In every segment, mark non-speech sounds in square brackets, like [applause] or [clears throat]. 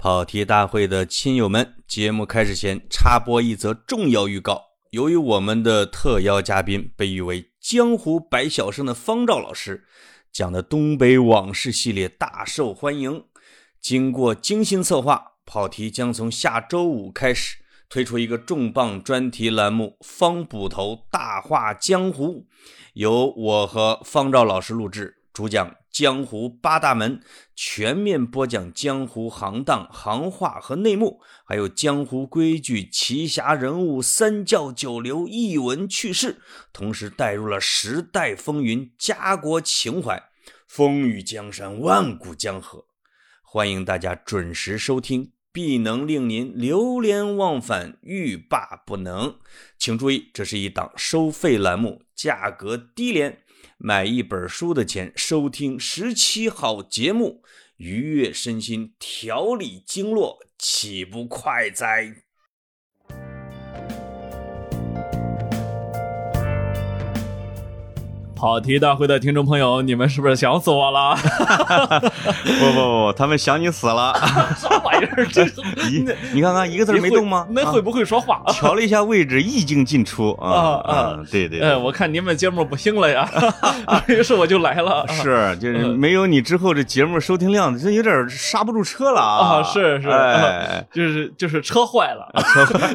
跑题大会的亲友们，节目开始前插播一则重要预告。由于我们的特邀嘉宾被誉为“江湖百晓生”的方照老师讲的东北往事系列大受欢迎，经过精心策划，跑题将从下周五开始推出一个重磅专题栏目《方捕头大话江湖》，由我和方照老师录制，主讲。江湖八大门全面播讲江湖行当、行话和内幕，还有江湖规矩、奇侠人物、三教九流、逸闻趣事，同时带入了时代风云、家国情怀，风雨江山、万古江河。欢迎大家准时收听，必能令您流连忘返、欲罢不能。请注意，这是一档收费栏目，价格低廉。买一本书的钱，收听十七好节目，愉悦身心，调理经络，岂不快哉？跑题大会的听众朋友，你们是不是想死我了？[laughs] 不不不，他们想你死了。啥玩意儿？[laughs] 这你你看看，一个字没动吗？那会不会说话？调了一下位置，意境进出啊啊！对对，哎，我看你们节目不行了呀，[laughs] 于是我就来了。是，就是没有你之后，这节目收听量这有点刹不住车了啊！是是，就是就是车坏了，车坏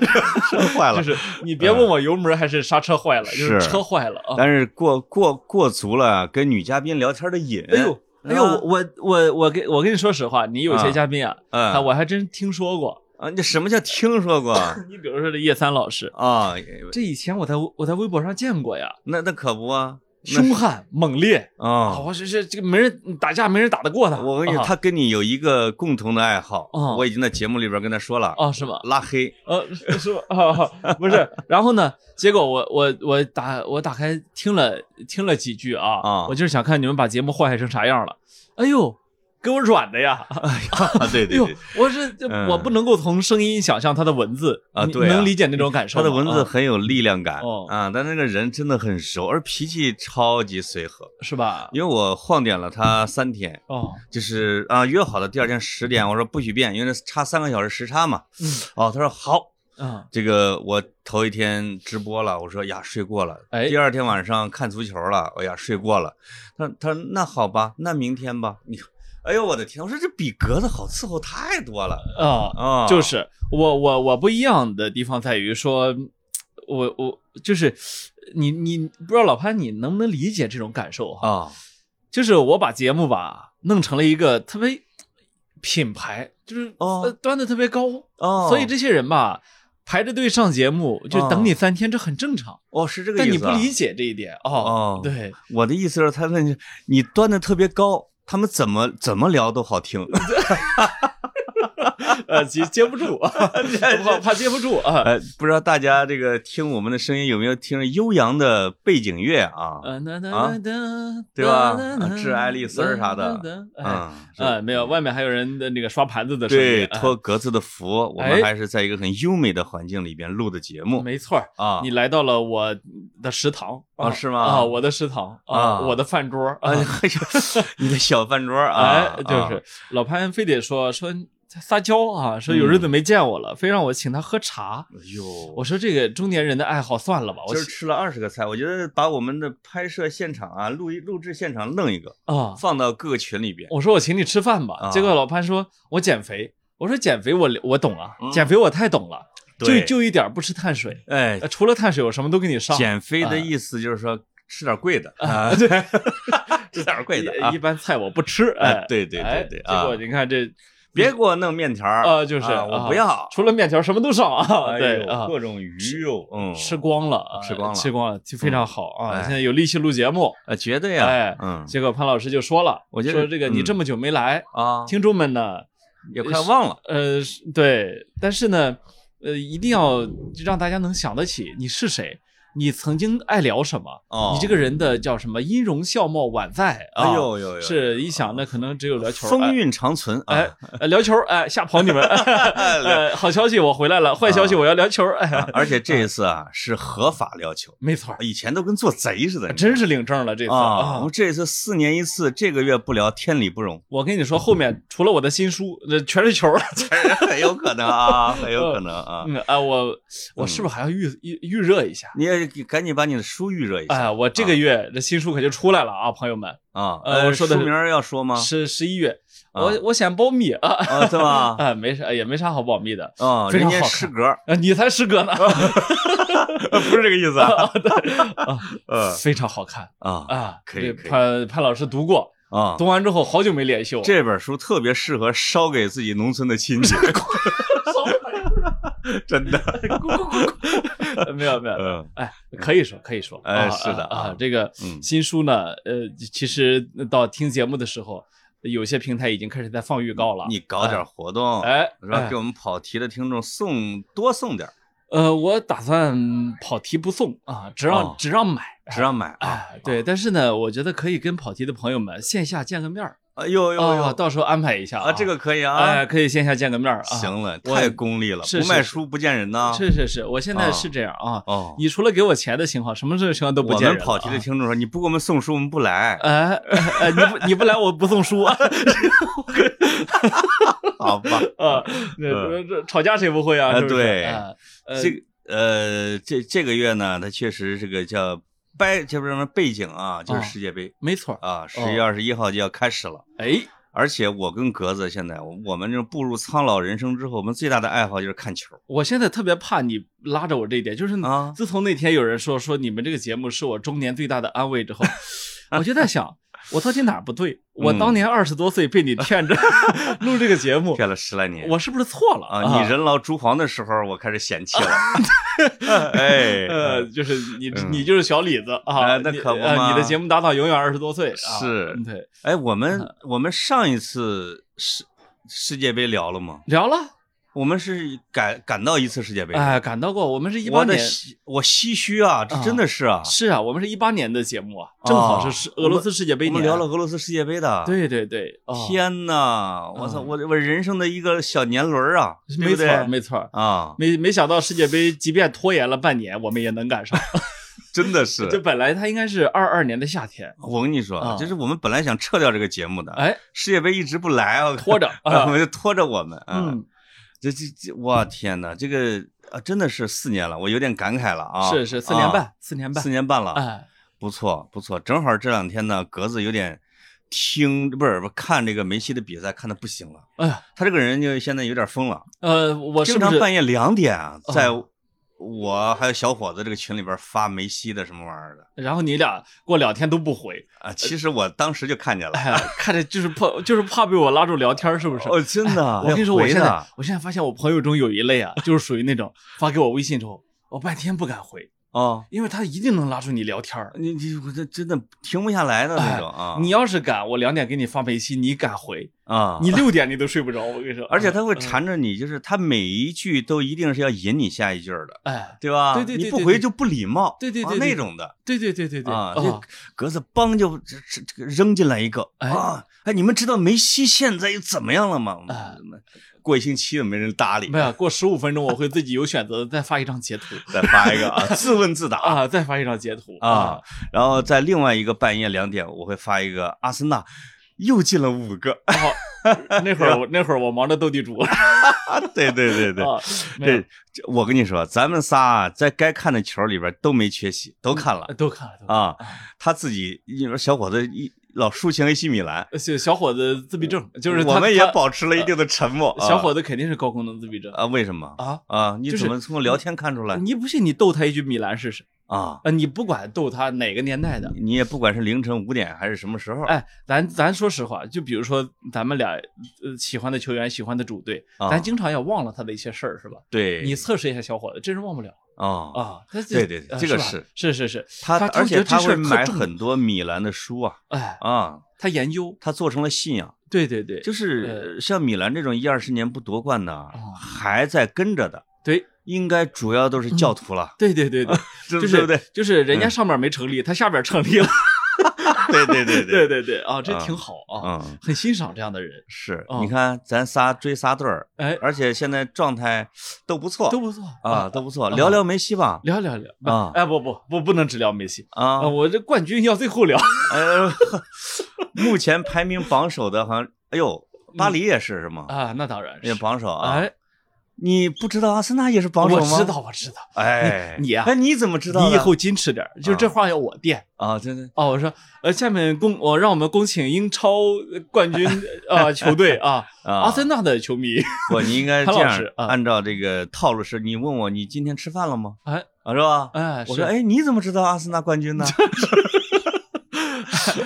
车坏了。就是你别问我油门还是刹车坏了，就是车坏了啊。但是过过。过足了跟女嘉宾聊天的瘾。哎呦，哎呦，我我我跟我跟你说实话，你有些嘉宾啊，啊，我还真听说过啊。你什么叫听说过？[laughs] 你比如说这叶三老师啊，这以前我在我在微博上见过呀。那那可不啊。凶悍猛烈啊！我是是这个没人打架，没人打得过他。我跟你说，他跟你有一个共同的爱好，我已经在节目里边跟他说了。哦，是吗？拉黑。呃，是吧？啊，不是。然后呢？结果我我我打我打开听了听了几句啊啊！我就是想看你们把节目祸害成啥样了。哎呦！给我软的呀！哎呀，[laughs] 对对对，我是我不能够从声音想象他的文字啊，对，能理解那种感受。他的文字很有力量感啊，但那个人真的很熟，而脾气超级随和，是吧？因为我晃点了他三天哦，就是啊约好的第二天十点，我说不许变，因为差三个小时时差嘛。嗯，哦，他说好，嗯，这个我头一天直播了，我说呀睡过了，哎，第二天晚上看足球了，哎呀睡过了。他他说那好吧，那明天吧，你。哎呦我的天！我说这比格子好伺候太多了啊啊！就是我我我不一样的地方在于说，我我就是你你不知道老潘你能不能理解这种感受哈？啊，就是我把节目吧弄成了一个特别品牌，就是哦端的特别高哦，所以这些人吧排着队上节目就等你三天，这很正常哦，是这个意思。但你不理解这一点哦哦，对，我的意思是，他问你你端的特别高。他们怎么怎么聊都好听，[laughs] 呃接接不住，[laughs] 怕 [laughs] 怕接不住啊！呃，不知道大家这个听我们的声音有没有听悠扬的背景乐啊？啊，对吧？致爱丽丝啥的，嗯啊，没有，外面还有人的那个刷盘子的声音。对，托格子的福，我们还是在一个很优美的环境里边录的节目。没错啊，你来到了我的食堂啊？是吗？啊，我的食堂啊，我的饭桌啊，[laughs] 你的小饭桌啊，哎，就是老潘非得说说撒娇啊，说有日子没见我了，非让我请他喝茶。哎呦，我说这个中年人的爱好算了吧。我今儿吃了二十个菜，我觉得把我们的拍摄现场啊，录一录制现场弄一个啊，放到各个群里边。我说我请你吃饭吧，结果老潘说我减肥。我说减肥我我懂啊，减肥我太懂了，就就一点不吃碳水，哎，除了碳水我什么都给你上。减肥的意思就是说吃点贵的。啊，对。[laughs] 吃点贵的，一般菜我不吃。哎，对对对对，结果你看这，别给我弄面条啊，就是我不要，除了面条什么都少啊。对，各种鱼肉，嗯，吃光了，吃光了，吃光了就非常好啊。现在有力气录节目啊，绝对啊。哎，嗯，结果潘老师就说了，我说这个你这么久没来啊，听众们呢也快忘了。呃，对，但是呢，呃，一定要让大家能想得起你是谁。你曾经爱聊什么？哦，你这个人的叫什么？音容笑貌宛在啊！哎呦呦呦，是一想那可能只有聊球，风韵长存。哎，聊球，哎，吓跑你们！[laughs] 呃，好消息我回来了，坏消息我要聊球。而且这一次啊，是合法聊球，没错。以前都跟做贼似的，真是领证了这次啊！我们这次四年一次，这个月不聊天理不容。我跟你说，后面 [laughs] 除了我的新书，那全是球，很有可能啊，很有可能啊。嗯啊，我我是不是还要预预预热一下？你也赶紧把你的书预热一下。哎，我这个月这新书可就出来了啊，朋友们啊。呃，我说的书名要说吗？是十一月。我我想保密啊，啊，对吧？啊，[laughs] 没啥，也没啥好保密的啊。人家诗歌，啊，你才师哥呢，[laughs] 不是这个意思啊。[laughs] 呃，非常好看啊啊，可以。潘潘老师读过啊，读完之后好久没联系我。这本书特别适合烧给自己农村的亲戚。真的，[laughs] 没有没有，哎，可以说可以说，哎，是的啊，这个新书呢，呃，其实到听节目的时候。有些平台已经开始在放预告了，你搞点活动，哎，是吧？给我们跑题的听众送多送点。呃，我打算跑题不送啊，只让只让买，只让买。哎，对，但是呢，我觉得可以跟跑题的朋友们线下见个面儿。哎呦呦呦！到时候安排一下啊，这个可以啊，哎，可以线下见个面啊。行了，太功利了，不卖书不见人呐。是是是，我现在是这样啊。哦，你除了给我钱的情况，什么情况都不见人。我们跑题的听众说，你不给我们送书，我们不来。哎哎，你不你不来，我不送书。好吧，[laughs] 啊，这这吵架谁不会啊？对，这个呃，这这个月呢，它确实这个叫。背这不什么背景啊，就是世界杯，没错啊，十月二十一号就要开始了。哎，而且我跟格子现在，我们这步入苍老人生之后，我们最大的爱好就是看球。我现在特别怕你拉着我这一点，就是啊，自从那天有人说说你们这个节目是我中年最大的安慰之后，[laughs] 我就在想。我到底哪不对？我当年二十多岁被你骗着 [laughs] 录这个节目，骗了十来年，我是不是错了啊？你人老珠黄的时候，我开始嫌弃了。[laughs] 哎，呃，就是你，你就是小李子啊，那可不嘛。你的节目搭档永远二十多岁，是，对。哎，我们我们上一次世世界杯聊了吗？聊了。我们是赶赶到一次世界杯，哎，赶到过。我们是一八年，我唏嘘啊，这真的是啊，是啊，我们是一八年的节目啊，正好是俄罗斯世界杯年，我们聊了俄罗斯世界杯的。对对对，天哪，我操，我我人生的一个小年轮啊，没错没错啊，没没想到世界杯即便拖延了半年，我们也能赶上，[laughs] 真的是。就本来它应该是二二年的夏天，我跟你说，就是我们本来想撤掉这个节目的，哎，世界杯一直不来，拖着，我们就拖着我们，嗯。这这这，我天哪，这个啊真的是四年了，我有点感慨了啊！是是，四年半，四年半，四年半了，哎，不错不错，正好这两天呢，格子有点听不是不看这个梅西的比赛看的不行了，哎呀，他这个人就现在有点疯了，呃，我经常半夜两点在。我还有小伙子这个群里边发梅西的什么玩意儿的，然后你俩过两天都不回啊。其实我当时就看见了，哎，看着就是怕，就是怕被我拉住聊天，是不是？哦，真的。我跟你说，我现在我现在发现我朋友中有一类啊，就是属于那种发给我微信之后，我半天不敢回。啊，因为他一定能拉住你聊天儿你你我这真的停不下来的那种啊！你要是敢，我两点给你发微信，你敢回啊？你六点你都睡不着，我跟你说。[laughs] 而且他会缠着你，就是他每一句都一定是要引你下一句的，哎，对吧？对对对，你不回就不礼貌，对对对，那种的，对对对对对啊！这格子梆就这这个扔进来一个啊！哎，你们知道梅西现在又怎么样了吗？啊。过一星期都没人搭理，没有过十五分钟，我会自己有选择的再发一张截图，再发一个啊，[laughs] 自问自答。啊，再发一张截图啊，然后在另外一个半夜两点，我会发一个阿森纳又进了五个，那会儿我那会儿我忙着斗地主，对对对对，这我跟你说，咱们仨在该看的球里边都没缺席，都看了，都看了。啊，他自己你说小伙子一。老抒情 AC 米兰，小小伙子自闭症，就是我们也保持了一定的沉默。小伙子肯定是高功能自闭症啊？为什么啊啊？你怎么从聊天看出来？你不信，你逗他一句米兰试试啊？啊，你不管逗他哪个年代的，你也不管是凌晨五点还是什么时候。哎，咱咱说实话，就比如说咱们俩呃喜欢的球员、喜欢的主队，咱经常要忘了他的一些事儿，是吧？对，你测试一下小伙子，真是忘不了。啊啊，对对对，这个是是是是，他而且他会买很多米兰的书啊，哎啊，他研究，他做成了信仰，对对对，就是像米兰这种一二十年不夺冠的，还在跟着的，对，应该主要都是教徒了，对对对 [laughs] 对，就是就是人家上面没成立，他下边成立了。[laughs] 对对对对 [laughs] 对对啊，这挺好啊，很欣赏这样的人。是，你看咱仨追仨对儿，哎，而且现在状态都不错，都不错啊，都不错。聊聊梅西吧，聊聊聊啊！哎，不不不，不能只聊梅西啊！我这冠军要最后聊。[laughs] 哎，目前排名榜首的，好像，哎呦，巴黎也是是吗？啊，那当然也榜首啊。哎。你不知道阿森纳也是榜首吗？我知道，我知道。哎，你啊，哎，你怎么知道？你以后矜持点，就这话要我垫啊！真的哦，我说，呃，下面恭我让我们恭请英超冠军啊球队啊，[laughs] 阿森纳的球迷。不，你应该 [laughs] 这样，按照这个套路是，你问我你今天吃饭了吗？哎，啊是吧？哎，我说，哎，你怎么知道阿森纳冠军呢？[laughs]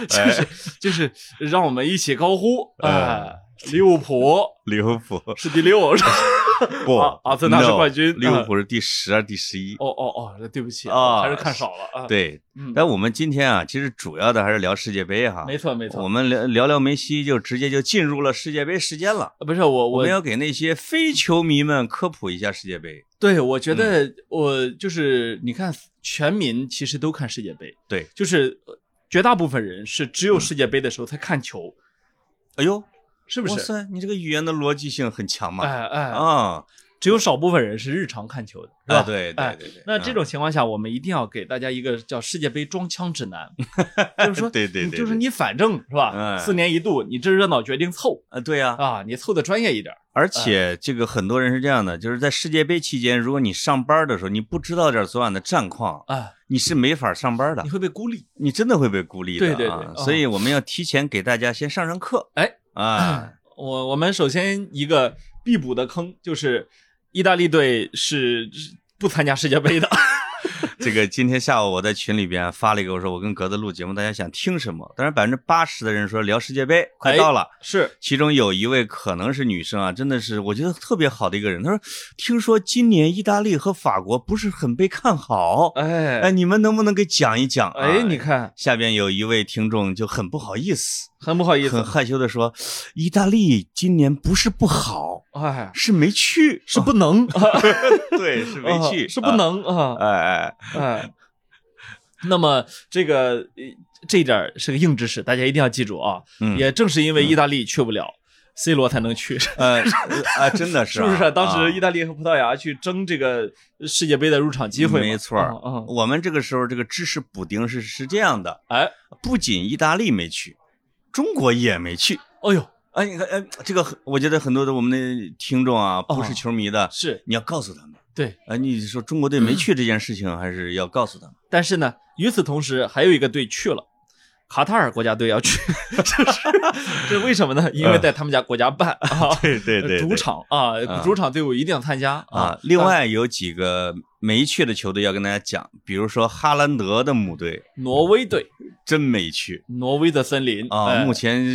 就是就是让我们一起高呼，哎，利物浦，利物浦是第六。[laughs] 不，阿森纳是冠军，利物浦是第十啊，第十一。哦哦哦，那对不起啊，还是看少了啊。对，但我们今天啊，其实主要的还是聊世界杯哈。没错没错，我们聊聊聊梅西，就直接就进入了世界杯时间了。不是我，我们要给那些非球迷们科普一下世界杯。对，我觉得我就是你看，全民其实都看世界杯。对，就是绝大部分人是只有世界杯的时候才看球。哎呦。是不是？哇塞，你这个语言的逻辑性很强嘛！哎哎啊，只有少部分人是日常看球的，是吧？对对对对。那这种情况下，我们一定要给大家一个叫世界杯装腔指南，[laughs] 就是说，对对对，就是你反正是吧？四年一度，你这热闹决定凑啊，对呀啊，你凑的专业一点。而且这个很多人是这样的，就是在世界杯期间，如果你上班的时候你不知道点昨晚的战况啊，你是没法上班的，你会被孤立，你真的会被孤立的。对对对，所以我们要提前给大家先上上课。哎啊。[clears throat] 我我们首先一个必补的坑就是，意大利队是不参加世界杯的。[laughs] 这个今天下午我在群里边发了一个，我说我跟格子录节目，大家想听什么？当然百分之八十的人说聊世界杯，快到了。是，其中有一位可能是女生啊，真的是我觉得特别好的一个人。她说，听说今年意大利和法国不是很被看好，哎哎，你们能不能给讲一讲？哎，你看下边有一位听众就很不好意思，很不好意思，很害羞的说，意大利今年不是不好，哎，是没去，是不能，[laughs] 对，是没去，[laughs] 是不能啊，哎哎。哎，那么这个这一点是个硬知识，大家一定要记住啊！也正是因为意大利去不了，C 罗才能去。呃啊，真的是，[laughs] 是不是？当时意大利和葡萄牙去争这个世界杯的入场机会，没错。嗯，我们这个时候这个知识补丁是是这样的，哎，不仅意大利没去，中国也没去。哎呦，哎，你看，哎，这个我觉得很多的我们的听众啊，不是球迷的，是你要告诉他们。对，啊，你说中国队没去这件事情，还是要告诉他们。但是呢，与此同时，还有一个队去了，卡塔尔国家队要去，[laughs] 这为什么呢？因为在他们家国家办 [laughs] 啊，对对对，主场啊，主场队伍一定要参加啊。另外有几个没去的球队要跟大家讲，比如说哈兰德的母队挪威队。真没去，挪威的森林啊！目前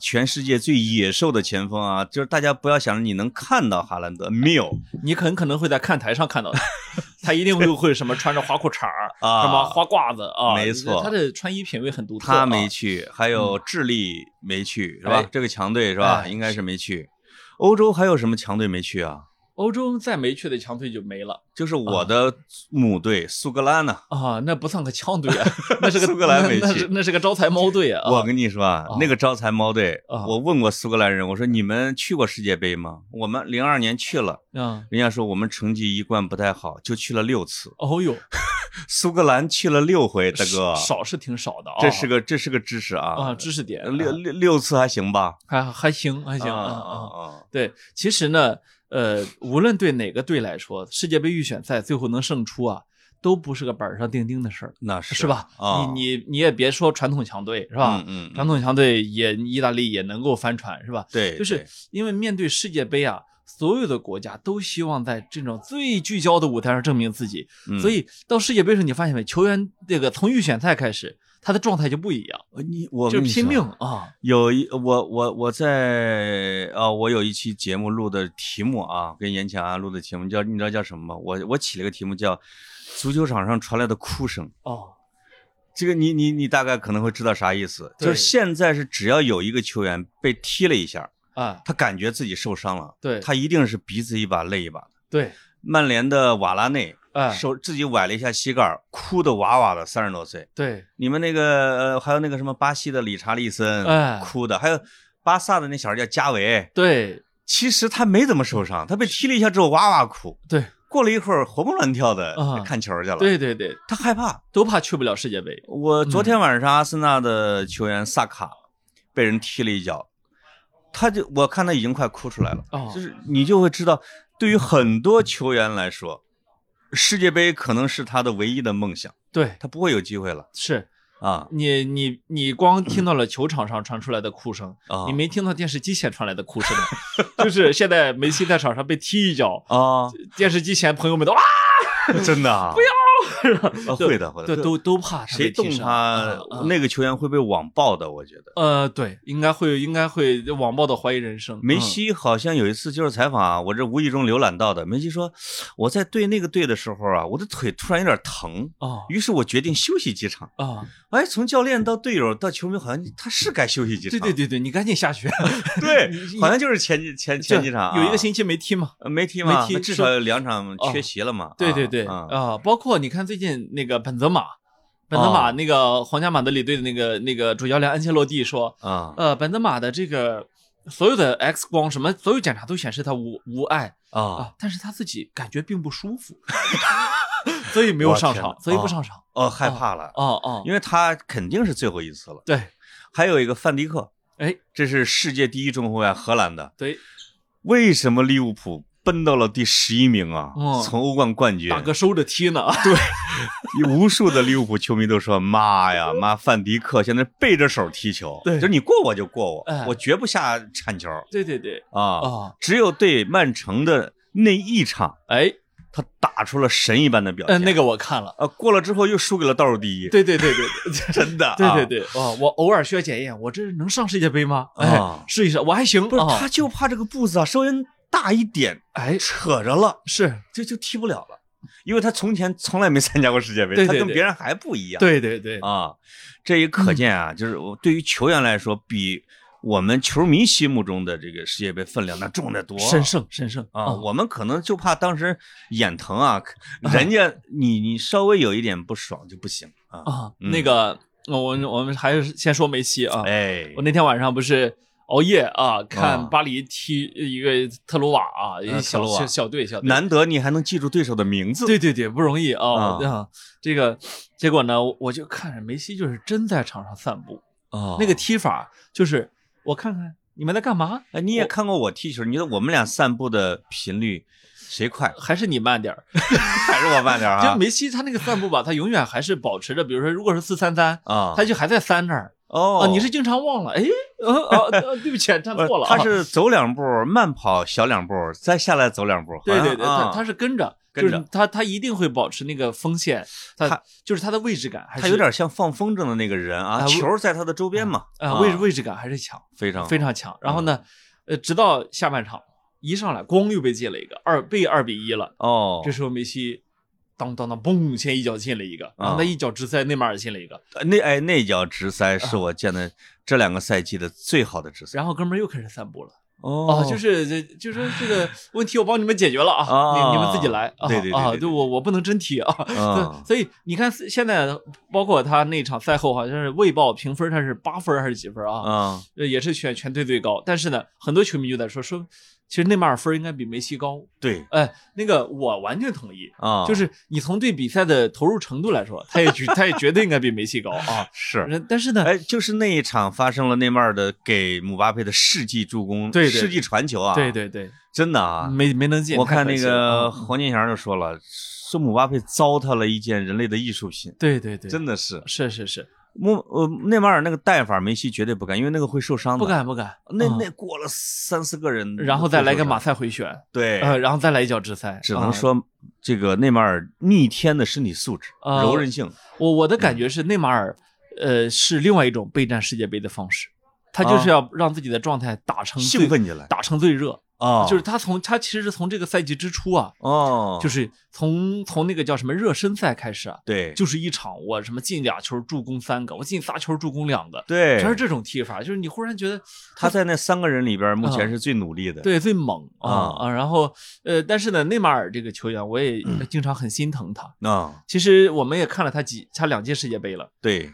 全世界最野兽的前锋啊，就是大家不要想着你能看到哈兰德，没有，你很可能会在看台上看到他，[laughs] 他一定会会什么穿着花裤衩 [laughs] 啊，什么花褂子啊，没错，他的穿衣品味很独特。他没去，还有智利没去，是吧？这个强队是吧？应该是没去。欧洲还有什么强队没去啊？欧洲再没去的强队就没了，就是我的母队苏格兰呢。啊，那不算个强队啊，[laughs] 那是个苏格兰没去，那是个招财猫队啊。我跟你说啊，那个招财猫队，我问过苏格兰人，我说你们去过世界杯吗？我们零二年去了，啊，人家说我们成绩一贯不太好，就去了六次。哦呦，[laughs] 苏格兰去了六回，大哥，少是挺少的啊。这是个这是个知识啊，啊，知识点，六六六次还行吧？还还行还行啊啊啊！对，其实呢。呃，无论对哪个队来说，世界杯预选赛最后能胜出啊，都不是个板上钉钉的事儿，那是是吧？你你你也别说传统强队是吧？嗯，传统强队也意大利也能够翻船是吧？对，就是因为面对世界杯啊，所有的国家都希望在这种最聚焦的舞台上证明自己，所以到世界杯时候，你发现没？球员这个从预选赛开始。他的状态就不一样，你我就拼命啊！有一我我我在啊，我有一期节目录的题目啊，跟严强安录的题目叫你知道叫什么吗？我我起了个题目叫“足球场上传来的哭声”。哦，这个你你你大概可能会知道啥意思，就是现在是只要有一个球员被踢了一下啊，他感觉自己受伤了，对他一定是鼻子一把泪一把的。对，曼联的瓦拉内。手自己崴了一下膝盖，哭的哇哇的，三十多岁。对，你们那个呃还有那个什么巴西的理查利森，哎，哭的，还有巴萨的那小孩叫加维，对，其实他没怎么受伤，他被踢了一下之后哇哇哭。对，过了一会儿活蹦乱跳的看球去了。对对对，他害怕，都怕去不了世界杯。我昨天晚上阿森纳的球员萨卡被人踢了一脚。他就我看他已经快哭出来了，就是你就会知道，对于很多球员来说，世界杯可能是他的唯一的梦想，对他不会有机会了。是啊，你你你光听到了球场上传出来的哭声，你没听到电视机前传来的哭声，[laughs] 就是现在梅西在场上被踢一脚啊，电视机前朋友们都啊，[laughs] 真的 [laughs] 不要。会的，会的，对，都都怕谁动他，那个球员会被网暴的，我觉得。呃，对，应该会，应该会网暴的怀疑人生。梅西好像有一次接受采访，我这无意中浏览到的。梅西说：“我在对那个队的时候啊，我的腿突然有点疼啊，于是我决定休息几场啊。哎，从教练到队友到球迷，好像他是该休息几场。对对对对，你赶紧下去。[laughs] 对，好像就是前几前前几场，有一个星期没踢嘛，没踢嘛，至少有两场缺席了嘛。对对对啊，包括你看最近那个。本泽马，本泽马那个皇家马德里队的那个那个主教练安切洛蒂说啊，呃，本泽马的这个所有的 X 光什么所有检查都显示他无无碍啊，但是他自己感觉并不舒服，[laughs] [laughs] 所以没有上场，所以不上场。哦，害怕了，哦哦，因为他肯定是最后一次了。对，还有一个范迪克，哎，这是世界第一中后卫，荷兰的。对，为什么利物浦？奔到了第十一名啊！从欧冠冠军大哥收着踢呢。[laughs] 对，无数的利物浦球迷都说：“妈呀，[laughs] 妈！范迪克现在背着手踢球，对，就你过我就过我，我绝不下铲球。”对对对，啊啊！只有对曼城的那一场，哎，他打出了神一般的表现。那个我看了，呃，过了之后又输给了倒数第一。对对对对，[laughs] 真的。对对对，啊，我偶尔需要检验，我这能上世界杯吗？哎，试一试，我还行。不是，他就怕这个步子啊，稍微。大一点，哎，扯着了，是这就踢不了了，因为他从前从来没参加过世界杯，他跟别人还不一样。对对对，啊，这也可见啊，就是对于球员来说，比我们球迷心目中的这个世界杯分量那重得多，神圣神圣啊！我们可能就怕当时眼疼啊，人家 [laughs] 你你稍微有一点不爽就不行啊啊！那个我我们还是先说梅西啊，哎，我那天晚上不是。熬夜啊，看巴黎踢一个特鲁瓦啊，小小小队小队，难得你还能记住对手的名字，对对对，不容易啊。啊，这个结果呢，我就看着梅西就是真在场上散步啊，那个踢法就是我看看你们在干嘛？哎，你也看过我踢球，你说我们俩散步的频率谁快？还是你慢点儿？[laughs] 还是我慢点儿啊？就梅西他那个散步吧，他永远还是保持着，比如说如果是四三三啊，他就还在三那儿。哦，你是经常忘了？哎，哦，对不起，[laughs] 站错了。他是走两步慢跑小两步，再下来走两步。对对对，他他是跟着，跟着他他一定会保持那个锋线，他就是他的位置感，他有点像放风筝的那个人啊，球在他的周边嘛，啊，位置位置感还是强，非常非常强。然后呢，呃，直到下半场一上来，咣又被进了一个二被二比一了。哦，这时候梅西。当当当，嘣！先一脚进了一个，然后他一脚直塞，内马尔进了一个。那哎，那脚直塞是我见的这两个赛季的最好的直塞。然后哥们儿又开始散步了。哦，就是这，就是这个 [laughs] 问题，我帮你们解决了啊！你你们自己来。对对对啊！就我我不能真踢啊。所以你看，现在包括他那场赛后，好像是卫报评分他是八分还是几分啊？啊，也是选全队最高。但是呢，很多球迷就在说说。其实内马尔分应该比梅西高，对，哎，那个我完全同意啊，就是你从对比赛的投入程度来说，他也绝他也绝对应该比梅西高啊，[laughs] 是，但是呢，哎，就是那一场发生了内马尔的给姆巴佩的世纪助攻，对，世纪传球啊，对对对，真的啊，没没能进，我看那个黄健翔就说了，说姆巴佩糟蹋了一件人类的艺术品，对对对，真的是，是是是。穆呃内马尔那个带法，梅西绝对不敢，因为那个会受伤的。不敢不敢，那那过了三四个人，然后再来个马赛回旋，对，呃，然后再来一脚直塞，只能说这个内马尔逆天的身体素质、柔韧性。我我的感觉是内马尔，呃，是另外一种备战世界杯的方式，他就是要让自己的状态打成兴奋起来，打成最热。哦，就是他从他其实是从这个赛季之初啊，哦，就是从从那个叫什么热身赛开始啊，对，就是一场我什么进俩球助攻三个，我进仨球助攻两个，对，全是这种踢法，就是你忽然觉得他在那三个人里边目前是最努力的，对，最猛啊啊！然后呃，但是呢，内马尔这个球员我也经常很心疼他啊。其实我们也看了他几他两届世界杯了，对，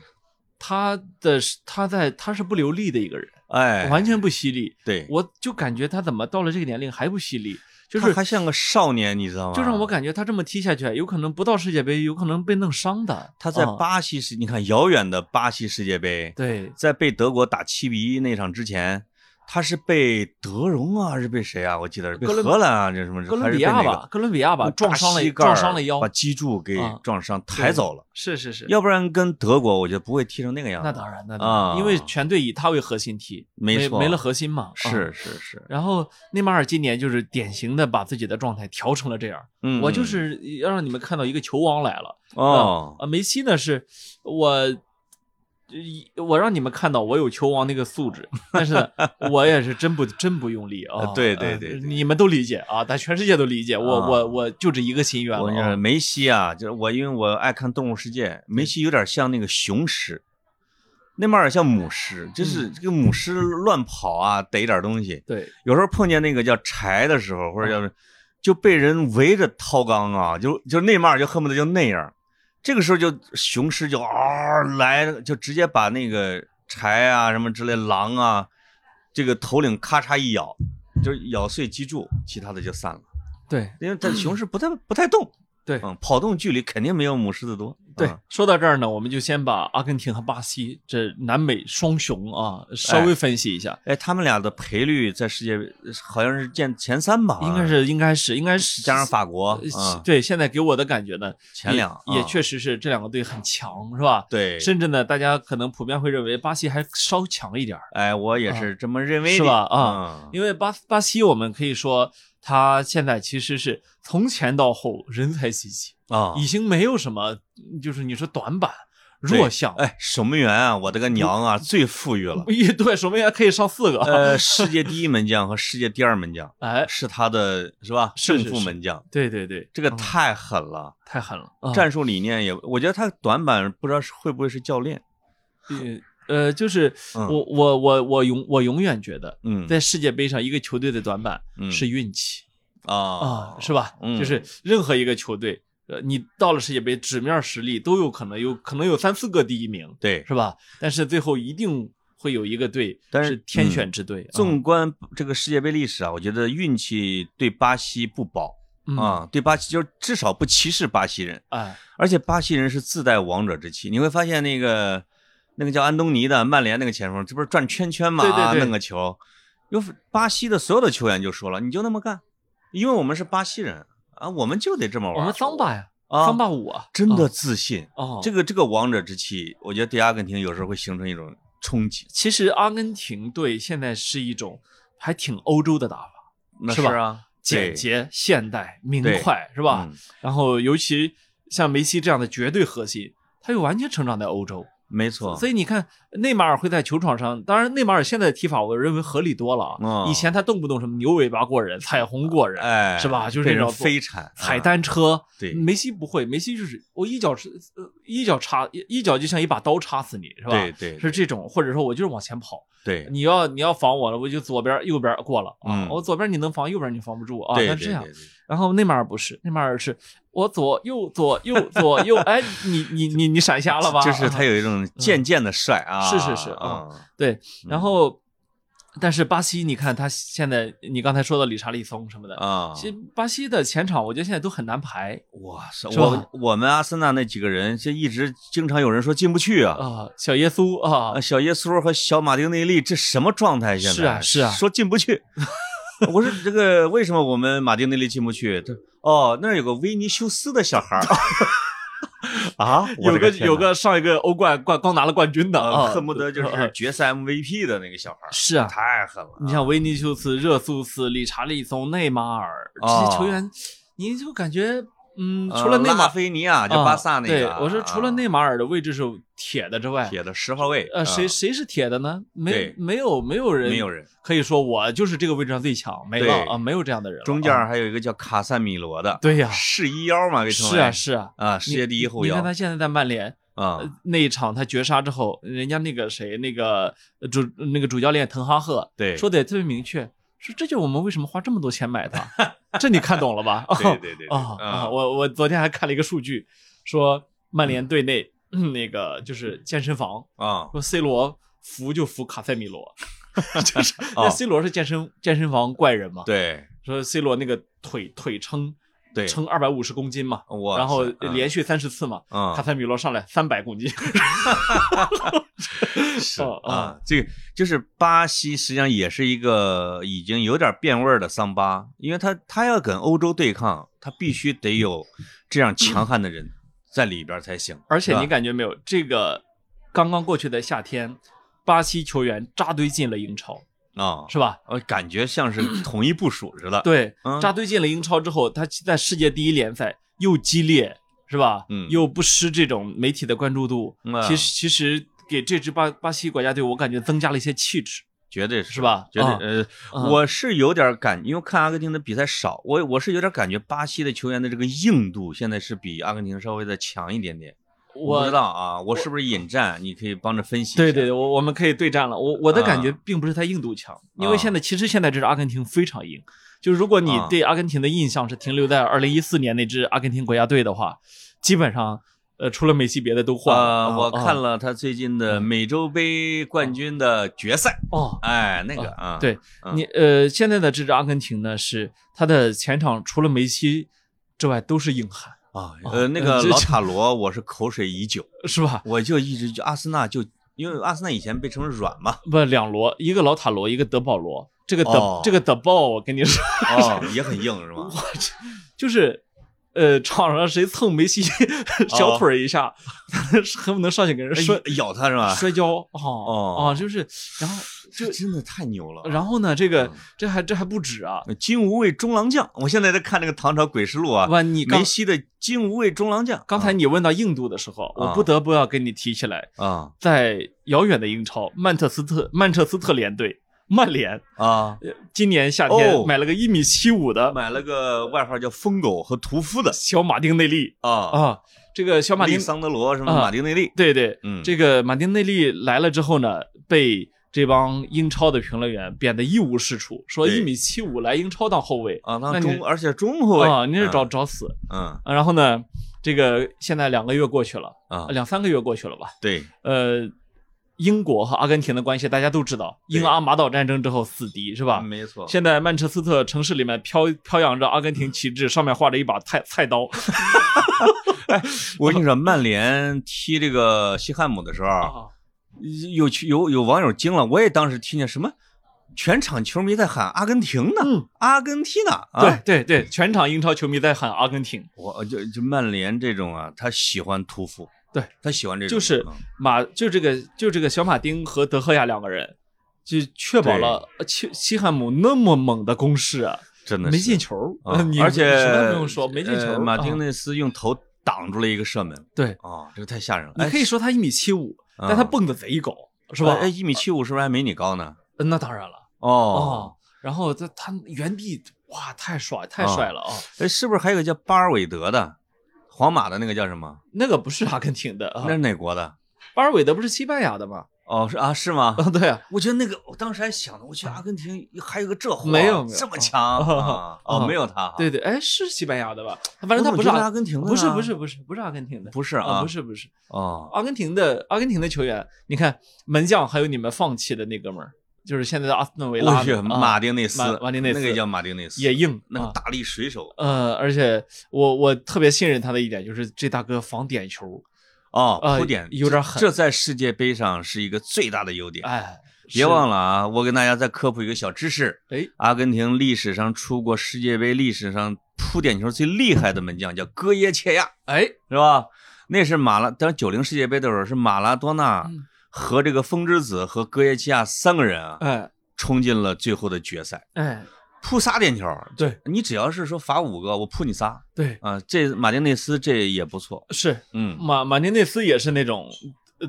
他的他在他是不流利的一个人。哎，完全不犀利，对，我就感觉他怎么到了这个年龄还不犀利，就是还像个少年，你知道吗？就让我感觉他这么踢下去，有可能不到世界杯，有可能被弄伤的。他在巴西世，你看遥远的巴西世界杯，对，在被德国打七比一那场之前。他是被德容啊，还是被谁啊？我记得是被荷兰啊，这什么？哥伦比亚吧，哥伦比亚吧，撞伤了，撞伤了腰，把脊柱给撞伤，抬走了。是是是，要不然跟德国，我觉得不会踢成那个样子。那当然，那当然，因为全队以他为核心踢，没错，没了核心嘛。是是是。然后内马尔今年就是典型的把自己的状态调成了这样。嗯，我就是要让你们看到一个球王来了。哦，啊，梅西呢是我。我让你们看到我有球王那个素质，但是我也是真不真不用力啊！对对对，你们都理解啊，但全世界都理解。我我我就这一个心愿了。梅西啊，就是我，因为我爱看《动物世界》，梅西有点像那个雄狮，内马尔像母狮，就是这个母狮乱跑啊，逮点东西。对，有时候碰见那个叫柴的时候，或者叫就被人围着掏肛啊，就就内马尔就恨不得就那样。这个时候就雄狮就嗷来，就直接把那个柴啊什么之类狼啊，这个头领咔嚓一咬，就咬碎脊柱，其他的就散了。对，因为它雄狮不太不太动。对，嗯，跑动距离肯定没有母狮子多。对，说到这儿呢，我们就先把阿根廷和巴西这南美双雄啊，稍微分析一下。哎，他们俩的赔率在世界好像是见前三吧？应该是，应该是，应该是加上法国。对，现在给我的感觉呢，前两也确实是这两个队很强，是吧？对，甚至呢，大家可能普遍会认为巴西还稍强一点。哎，我也是这么认为，是吧？啊，因为巴巴西，我们可以说。他现在其实是从前到后人才济济啊，已经没有什么，就是你说短板、弱项。哎，守门员啊，我的个娘啊，最富裕了。一对守门员可以上四个。呃，世界第一门将和世界第二门将，[laughs] 哎，是他的是吧？胜负门将。对对对，这个太狠了，太狠了。战术理念也，我觉得他短板不知道会不会是教练。呃，就是我我我我永我永远觉得，嗯，在世界杯上一个球队的短板是运气啊啊，是吧？就是任何一个球队，呃，你到了世界杯，纸面实力都有可能有可能有三四个第一名，对，是吧？但是最后一定会有一个队但是天选之队。纵观这个世界杯历史啊，我觉得运气对巴西不保啊，对巴西就至少不歧视巴西人，哎，而且巴西人是自带王者之气，你会发现那个。那个叫安东尼的曼联那个前锋，这不是转圈圈吗？啊，弄个球。有巴西的所有的球员就说了，你就那么干，因为我们是巴西人啊，我们就得这么玩。我们桑巴呀，啊，桑巴舞啊，真的自信。哦，这个这个王者之气，我觉得对阿根廷有时候会形成一种冲击。其实阿根廷队现在是一种还挺欧洲的打法，是吧？简洁、现代、明快，是吧？然后尤其像梅西这样的绝对核心，他又完全成长在欧洲。没错，所以你看，内马尔会在球场上。当然，内马尔现在的踢法，我认为合理多了啊。以前他动不动什么牛尾巴过人、彩虹过人，哎，是吧？就是那种飞铲、踩单车。对，梅西不会，梅西就是我一脚是一脚插一脚就像一把刀插死你，是吧？对对，是这种，或者说我就是往前跑。对，你要你要防我了，我就左边右边过了啊。我左边你能防，右边你防不住啊。那这样，然后内马尔不是，内马尔是。我左右左右左右，哎，你你你你闪瞎了吧？就是他有一种渐渐的帅啊！是是是啊，对。然后，但是巴西，你看他现在，你刚才说的理查利松什么的啊，其实巴西的前场，我觉得现在都很难排。哇塞，我我们阿森纳那几个人，这一直经常有人说进不去啊啊，小耶稣啊，小耶稣和小马丁内利，这什么状态？现在是啊是啊，说进不去。[laughs] 我说这个为什么我们马丁内利进不去？他哦，那儿有个维尼修斯的小孩儿 [laughs] 啊，有个有个上一个欧冠冠刚拿了冠军的，[laughs] 恨不得就是 [laughs] 决赛 MVP 的那个小孩儿。是啊，太狠了！你像维尼修斯、热苏斯、理查利松、内马尔这些球员，你就感觉嗯，除了内马尔菲尼亚就巴萨那个，对，我说除了内马尔的位置是铁的之外，铁的十号位，呃，谁谁是铁的呢？没没有没有人没有人可以说我就是这个位置上最强，没了啊，没有这样的人。中间还有一个叫卡塞米罗的，对呀，世一腰嘛，是啊是啊啊，世界第一后腰。你看他现在在曼联啊，那一场他绝杀之后，人家那个谁那个主那个主教练滕哈赫对说的也特别明确。说这就我们为什么花这么多钱买它，这你看懂了吧？[laughs] 对对对啊啊！我我昨天还看了一个数据，说曼联队内 [clears throat] 那个就是健身房啊，说 C 罗服就服卡塞米罗，[laughs] 就是那 C 罗是健身健身房怪人嘛？对，说 C 罗那个腿腿撑。对，称二百五十公斤嘛，然后连续三十次嘛，卡塞米罗上来三百公斤，[laughs] 是啊，这个就是巴西，实际上也是一个已经有点变味的桑巴，因为他他要跟欧洲对抗，他必须得有这样强悍的人在里边才行。而且你感觉没有，这个刚刚过去的夏天，巴西球员扎堆进了英超。啊，是吧？呃，感觉像是 [clears throat] 统一部署似的。对，扎堆进了英超之后，他在世界第一联赛又激烈，是吧？嗯，又不失这种媒体的关注度。其实，其实给这支巴巴西国家队，我感觉增加了一些气质，绝对是，是吧？绝对。呃，我是有点感，因为看阿根廷的比赛少，我我是有点感觉巴西的球员的这个硬度现在是比阿根廷稍微的强一点点。我不知道啊，我是不是引战？你可以帮着分析。对对，我我们可以对战了。我我的感觉并不是他硬度强，因为现在其实现在这支阿根廷非常硬。就是如果你对阿根廷的印象是停留在二零一四年那支阿根廷国家队的话，基本上呃除了梅西别的都换了。我看了他最近的美洲杯冠军的决赛哦，哎那个啊，对你呃现在的这支阿根廷呢是他的前场除了梅西之外都是硬汉。啊，呃，那个老塔罗，我是口水已久，[laughs] 是吧？我就一直就阿森纳，就因为阿森纳以前被称软嘛，不两罗，一个老塔罗，一个德保罗，这个德这个德保，我跟你说，哦，也很硬是吧？[laughs] 我这就是。呃，场上谁蹭梅西小腿一下，[laughs] 恨不能上去给人摔咬他是吧？摔跤啊哦啊，就是，然后就真的太牛了。然后呢，这个这还这还不止啊，金无畏中郎将，我现在在看那个唐朝诡事录啊你，梅西的金无畏中郎将。刚才你问到印度的时候，我不得不要跟你提起来啊，在遥远的英超曼彻斯特曼彻斯特联队。曼联啊，今年夏天买了个一米七五的，买了个外号叫疯狗和屠夫的。小马丁内利。啊。啊，这个小马丁桑德罗什么马丁内利，对对，嗯，这个马丁内利来了之后呢，被这帮英超的评论员贬得一无是处，说一米七五来英超当后卫。啊，那中而且中后卫。啊，你是找找死，嗯，然后呢，这个现在两个月过去了啊，两三个月过去了吧？对，呃。英国和阿根廷的关系大家都知道，英阿马岛战争之后死敌是吧？没错。现在曼彻斯特城市里面飘飘扬着阿根廷旗帜，上面画着一把菜菜刀。[laughs] 哎，我跟你说，曼联踢这个西汉姆的时候，有有有网友惊了，我也当时听见什么，全场球迷在喊阿根廷呢，阿根廷呢？对对对，全场英超球迷在喊阿根廷。我就就曼联这种啊，他喜欢屠夫。对他喜欢这种，就是马，就这个，就这个小马丁和德赫亚两个人，就确保了西西汉姆那么猛的攻势啊，真的没进球，而且什么不用说，没进球。马丁内斯用头挡住了一个射门，对啊，这个太吓人了。你可以说他一米七五，但他蹦的贼高，是吧？哎，一米七五是不是还没你高呢？那当然了，哦，然后他他原地哇，太帅太帅了啊！哎，是不是还有个叫巴尔韦德的？皇马的那个叫什么？那个不是阿根廷的，那是哪国的？巴尔韦德不是西班牙的吗？哦，是啊，是吗？[laughs] 对啊，我觉得那个，我当时还想着，我去阿根廷还有个这货，没有这么强哦，没有他。对对，哎，是西班牙的吧？反正他不是阿根廷的，不是不是不是不是阿根廷的，不是啊，不是不是哦，阿根廷的阿根廷的球员，你看门将还有你们放弃的那哥们儿。就是现在的阿斯顿维拉，马丁内斯，马丁内斯那个叫马丁内斯，也硬，那个大力水手。呃，而且我我特别信任他的一点就是这大哥防点球，哦，扑点有点狠，这在世界杯上是一个最大的优点。哎，别忘了啊，我给大家再科普一个小知识。哎，阿根廷历史上出过世界杯历史上扑点球最厉害的门将叫戈耶切亚，哎，是吧？那是马拉，当九零世界杯的时候是马拉多纳和这个风之子和戈耶切亚三个人啊，哎。冲进了最后的决赛，哎，扑仨点球，对你只要是说罚五个，我扑你仨，对啊，这马丁内斯这也不错，是，嗯，马马丁内斯也是那种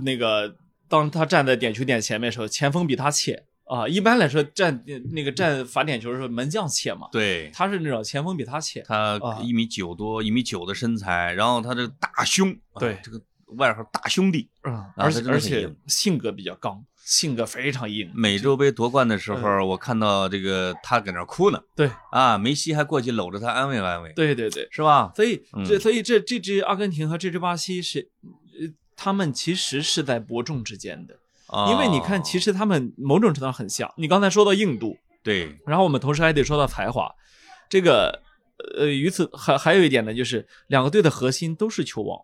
那个，当他站在点球点前面的时候，前锋比他切啊。一般来说，站那个站罚点球的时候，门将切嘛，对，他是那种前锋比他切，他一米九多，一米九的身材，然后他这个大胸，对，这个外号大兄弟，嗯，而且而且性格比较刚。性格非常硬。美洲杯夺冠的时候，我看到这个他搁那哭呢。对啊，梅西还过去搂着他安慰安慰。对对对，是吧？所以这所以这这支阿根廷和这支巴西是，呃，他们其实是在伯仲之间的。因为你看，其实他们某种程度上很像。你刚才说到硬度，对，然后我们同时还得说到才华。这个呃，与此还还有一点呢，就是两个队的核心都是球王。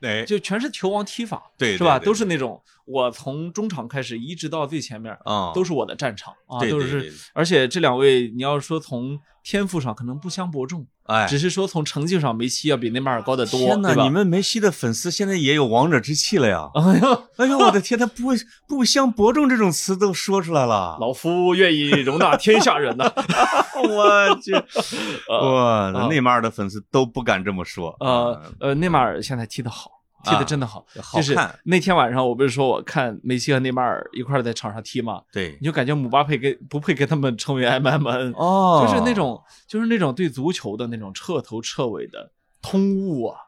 对，就全是球王踢法，对，是吧？都是那种我从中场开始一直到最前面啊，都是我的战场啊，都是。而且这两位，你要说从天赋上可能不相伯仲。哎，只是说从成绩上，梅西要比内马尔高得多。天哪，你们梅西的粉丝现在也有王者之气了呀！哎呦，哎呦，我的天，他不不相伯仲这种词都说出来了。老夫愿意容纳天下人呐！[laughs] 我去，[laughs] 哇，内马尔的粉丝都不敢这么说。呃呃，内马尔现在踢得好。踢的真的好，就是那天晚上我不是说我看梅西和内马尔一块在场上踢吗？对，你就感觉姆巴佩跟不配跟他们称为 M M N 哦，就是那种就是那种对足球的那种彻头彻尾的通悟啊，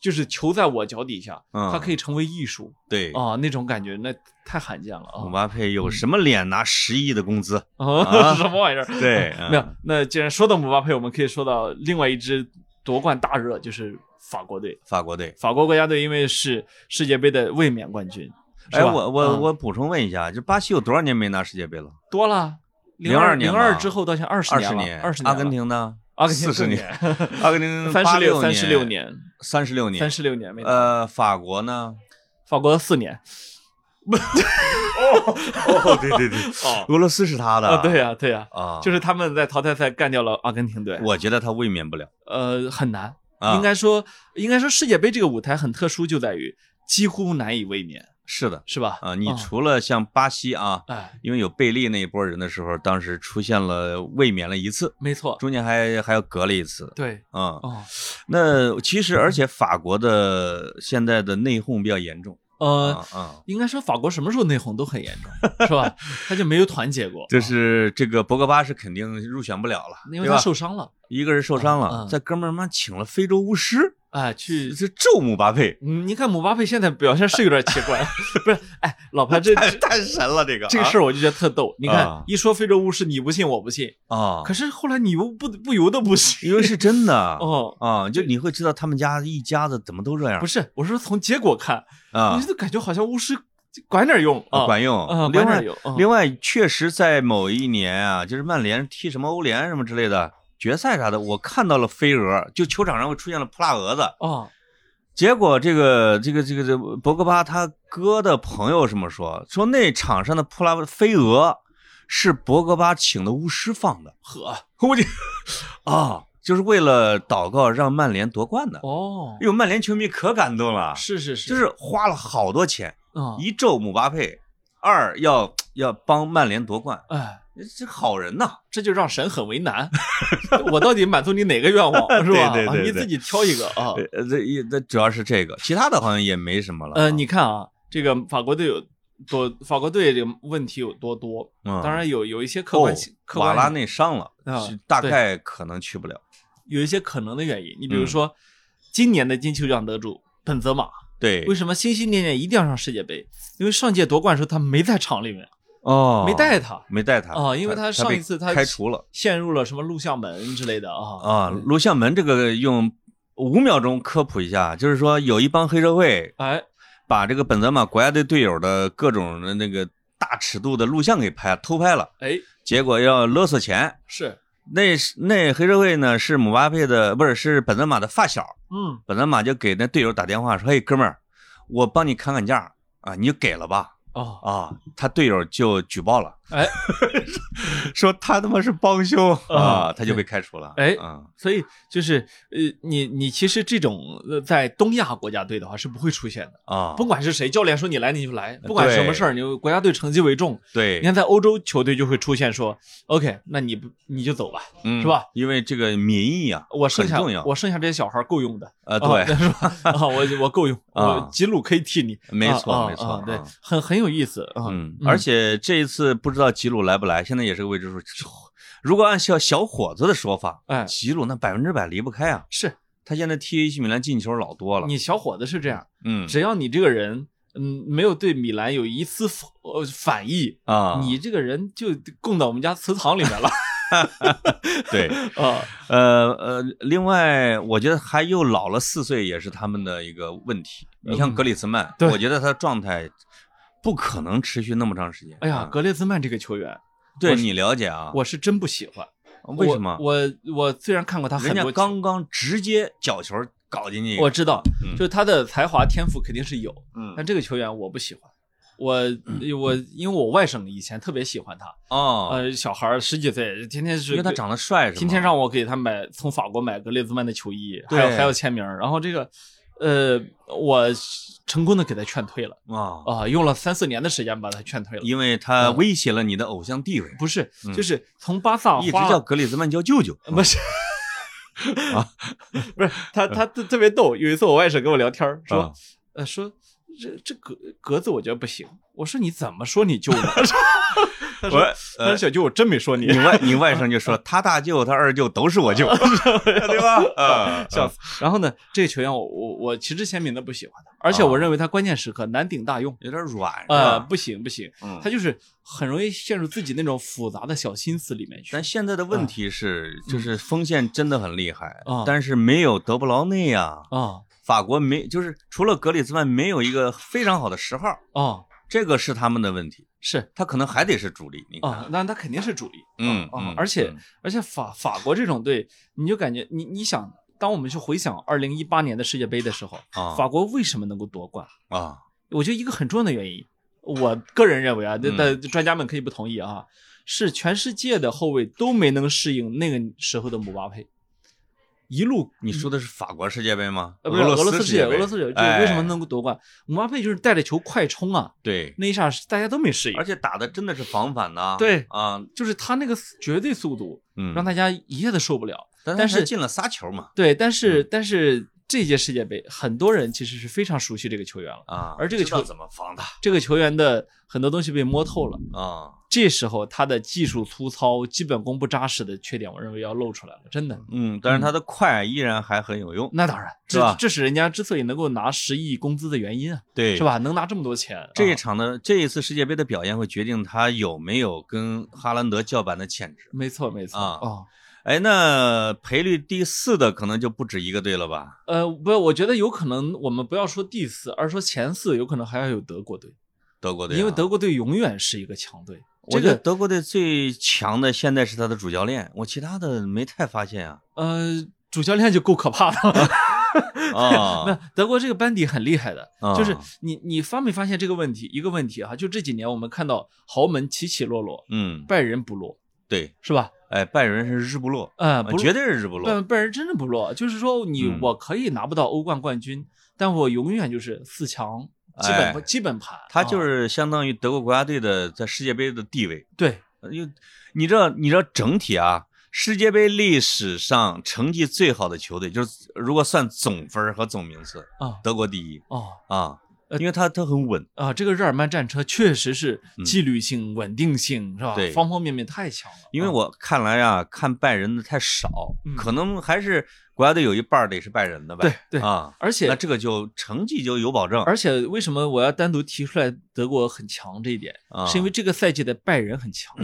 就是球在我脚底下，它可以成为艺术，对啊，那种感觉那太罕见了啊！姆巴佩有什么脸拿十亿的工资啊？[laughs] 什么玩意儿？[laughs] 对，没有。那既然说到姆巴佩，我们可以说到另外一支夺冠大热，就是。法国队，法国队，法国国家队，因为是世界杯的卫冕冠军，哎，我我我补充问一下，就巴西有多少年没拿世界杯了？多了，零二零二之后到现在二十年了，二十年。阿根廷呢？阿根廷四十年，[laughs] 阿根廷三十六三十六年，三十六年，三十六年没。呃，法国呢？法国四年。[laughs] 哦哦，对对对，[laughs] 哦，俄罗斯是他的。啊，对呀对呀。啊，就是他们在淘汰赛干掉了阿根廷队。我觉得他卫冕不了，呃，很难。应该说，应该说世界杯这个舞台很特殊，就在于几乎难以卫冕。是的，是吧？啊，你除了像巴西啊，因为有贝利那一波人的时候，当时出现了卫冕了一次，没错，中间还还要隔了一次。对，嗯，那其实而且法国的现在的内讧比较严重。呃，应该说法国什么时候内讧都很严重，是吧？他就没有团结过。[laughs] 就是这个博格巴是肯定入选不了了，因为他受伤了。一个人受伤了，在哥们儿妈请了非洲巫师。哎，去这咒姆巴佩，嗯，你看姆巴佩现在表现是有点奇怪，[laughs] 不是？哎，老潘，这太神了，这个这个事儿我就觉得特逗。你看，一说非洲巫师，你不信，我不信啊。可是后来你又不不由得不信，因为是真的 [laughs] 哦啊，就你会知道他们家一家子怎么都这样。不是，我说从结果看啊，你就感觉好像巫师管点用啊，管用啊，另外，另外确实在某一年啊，就是曼联踢什么欧联什么之类的决赛啥的，我看到了飞蛾，就球场上会出现了扑拉蛾子啊。结果这个这个这个这博格巴他哥的朋友这么说？说那场上的扑拉飞蛾是博格巴请的巫师放的。呵，我就啊，就是为了祷告让曼联夺冠的。哦，哟，曼联球迷可感动了。是是是，就是花了好多钱啊，一咒姆巴佩，二要要帮曼联夺冠。哎。这好人呐，这就让神很为难。[laughs] 我到底满足你哪个愿望是吧？对对对，你自己挑一个啊。这一这主要是这个，其他的好像也没什么了。呃，你看啊，这个法国队有多，法国队这个问题有多多。当然有有一些客观性，瓦拉内伤了，大概可能去不了。有一些可能的原因，你比如说今年的金球奖得主本泽马，对，为什么心心念念一定要上世界杯？因为上届夺冠时候他没在场里面。哦，没带他，没带他啊，因为他上一次他开除了，陷入了什么录像门之类的啊。啊，录像门这个用五秒钟科普一下，就是说有一帮黑社会哎，把这个本泽马国家队队友的各种的那个大尺度的录像给拍偷拍了，哎，结果要勒索钱，是。那那黑社会呢是姆巴佩的不是是本泽马的发小，嗯，本泽马就给那队友打电话说，嘿哥们儿，我帮你砍砍价啊，你就给了吧。哦啊，他队友就举报了，哎，[laughs] 说他他妈是帮凶啊啊，他就被开除了。哎嗯所以就是呃，你你其实这种呃在东亚国家队的话是不会出现的，啊，不管是谁，教练说你来你就来，不管什么事儿，你国家队成绩为重。对你，看在欧洲球队就会出现说，OK，那你不你就走吧，嗯是吧？因为这个民意啊，我剩下。我剩下这些小孩儿够用的啊，对，[laughs] 是吧？啊，我我够用，啊我吉鲁可以替你，没错没错啊对啊，很很有意思啊。嗯，而且这一次不知道吉鲁来不来，现在也是个未知数。如果按小小伙子的说法，哎吉鲁那百分之百离不开啊。是他现在踢 AC 米兰进球老多了。你小伙子是这样，嗯只要你这个人。嗯，没有对米兰有一丝反呃反意，啊，你这个人就供到我们家祠堂里面了 [laughs] [laughs] 对，啊。呃呃，另外我觉得还又老了四岁，也是他们的一个问题。你像格里兹曼，对我觉得他的状态不可能持续那么长时间。哎呀，啊格列兹曼这个球员，对你了解啊？我是真不喜欢。为什么？我我我虽然看过他很人家多，刚刚直接角球搞进去，我知道，嗯就他的才华天赋肯定是有，嗯但这个球员我不喜欢。我我因为我外甥以前特别喜欢他，哦，呃，小孩儿十几岁，天天是因为他长得帅是吗？天天让我给他买从法国买格列兹曼的球衣，还有还有签名，然后这个呃，我成功的给他劝退了啊，啊，用了三四年的时间把他劝退了。因为他威胁了你的偶像地位，不是嗯，就是从巴萨一直叫格里兹曼叫舅舅不是啊，不是他他特特别逗。有一次我外甥跟我聊天说啊，呃说这这格格子我觉得不行。我说你怎么说你舅呢？[laughs] 他说我他说小舅我真没说你你。外你外甥就说 [laughs] 他大舅他二舅都是我舅，[laughs] 对吧？[laughs] 啊，笑死！然后呢，这个球员我我我旗帜鲜明的不喜欢他，而且我认为他关键时刻难顶大用。有点软，是呃，吧？不行不行，嗯他就是很容易陷入自己那种复杂的小心思里面去。但现在的问题是，就是锋线真的很厉害啊，但是没有德布劳内呀，啊法国没，就是除了格里兹曼，没有一个非常好的十号，啊，这个是他们的问题。是他可能还得是主力，你啊，看，那他肯定是主力。嗯啊嗯而且嗯而且法法国这种队，你就感觉你你想，当我们去回想二零一八年的世界杯的时候，啊法国为什么能够夺冠？啊，我觉得一个很重要的原因，我个人认为啊，嗯那那专家们可以不同意啊，是全世界的后卫都没能适应那个时候的姆巴佩，一路你说的是法国世界杯吗？呃不是俄罗斯世界，杯，俄罗斯世界，就哎为什么能够夺冠？姆巴佩就是带着球快冲啊，对，那一下大家都没适应而，且打的真的是防反呐，对啊，就是他那个绝对速度嗯，让大家一下子受不了。但但是进了仨球嘛，对，但是、嗯但是这届世界杯，很多人其实是非常熟悉这个球员了。啊，而这个球怎么防的这个球员的很多东西被摸透了，啊，这时候他的技术粗糙、基本功不扎实的缺点，我认为要露出来了，真的。嗯，但是他的快依然还很有用，那当然，这这是人家之所以能够拿十亿工资的原因啊，对，是？吧？能拿这么多钱，这一啊场的这一次世界杯的表现会决定他有没有跟哈兰德叫板的潜质。没错没错啊哦哎，那赔率第四的可能就不止一个队了吧？呃，不，我觉得有可能我们不要说第四，而说前四，有可能还要有德国队，德国队啊，因为德国队永远是一个强队。我觉得这个德国队最强的现在是他的主教练，我其他的没太发现啊。呃，主教练就够可怕的了。[laughs] 啊那德国这个班底很厉害的，啊就是你你发没发现这个问题？一个问题哈，就这几年我们看到豪门起起落落，嗯，拜仁不落，对，是吧？哎，拜仁是日不落，呃，绝对是日不落。拜拜仁真的不落，就是说你嗯我可以拿不到欧冠冠军，但我永远就是四强基哎本基本盘。他就啊是相当于德国国家队的在世界杯的地位。对因为你知道，你知道整体啊，世界杯历史上成绩最好的球队，就是如果算总分和总名次，啊德国第一哦啊，呃因为他他很稳。啊，这个日耳曼战车确实是嗯纪律性、稳定性是吧？对方方面面太强了。啊因为我看来啊，看拜仁的太少，嗯可能还是国家队有一半儿得是拜仁的呗。对对啊，而且那这个就成绩就有保证。而且为什么我要单独提出来德国很强这一点？啊是因为这个赛季的拜仁很强。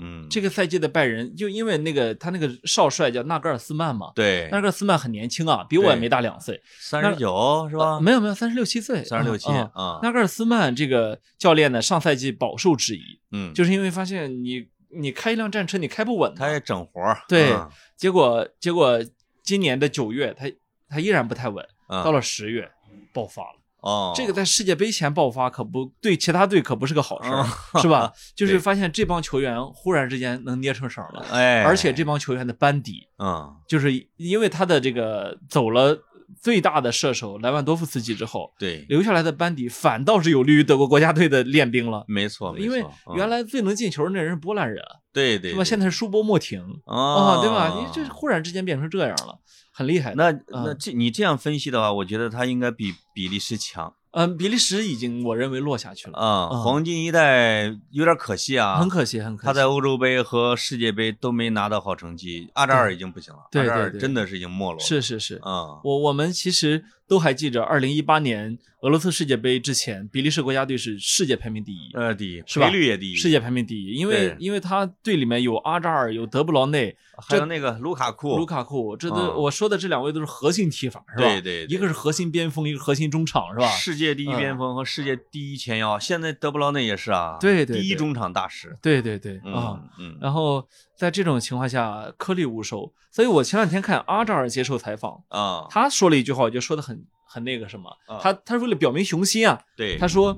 嗯，这个赛季的拜仁，就因为那个他那个少帅叫纳格尔斯曼嘛，对纳格尔斯曼很年轻啊，比我也没大两岁，三十九是吧？没有没有，三十六七岁，三十六七啊。啊，纳格尔斯曼这个教练呢，上赛季饱受质疑，嗯，就是因为发现你你开一辆战车你开不稳，他也整活儿对啊结果结果今年的九月他他依然不太稳，啊到了十月爆发了，哦，这个在世界杯前爆发，可不对其他队可不是个好事儿，是吧？[laughs] 就是发现这帮球员忽然之间能捏成绳了，哎，而且这帮球员的班底，嗯，就是因为他的这个走了。最大的射手莱万多夫斯基之后，对留下来的班底反倒是有利于德国国家队的练兵了。没错，因为原来最能进球的那人是波兰人，对对，是吧？现在是舒波莫廷啊，对吧？你这忽然之间变成这样了，很厉害。那那这你这样分析的话，我觉得他应该比比利时强。嗯，比利时已经我认为落下去了。啊，黄金一代有点可惜啊，很可惜，很可惜。他在欧洲杯和世界杯都没拿到好成绩，阿扎尔已经不行了，对对对，真的是已经没落了。是是是，啊，我我们其实都还记着，二零一八年俄罗斯世界杯之前，比利时国家队是世界排名第一，呃，第一，是吧？率也第一，世界排名第一，因为因为他队里面有阿扎尔，有德布劳内。还有那个卢卡库，卢卡库，这都我说的这两位都是核心踢法，是吧？对对，一个是核心边锋，一个核心中场，是吧？世界第一边锋和世界第一前腰，现在德布劳内也是啊，对对，第一中场大师，对对对啊，嗯。然后在这种情况下，颗粒无收，所以我前两天看阿扎尔接受采访啊，他说了一句话，我觉得说的很很那个什么，他他为了表明雄心啊，对，他说。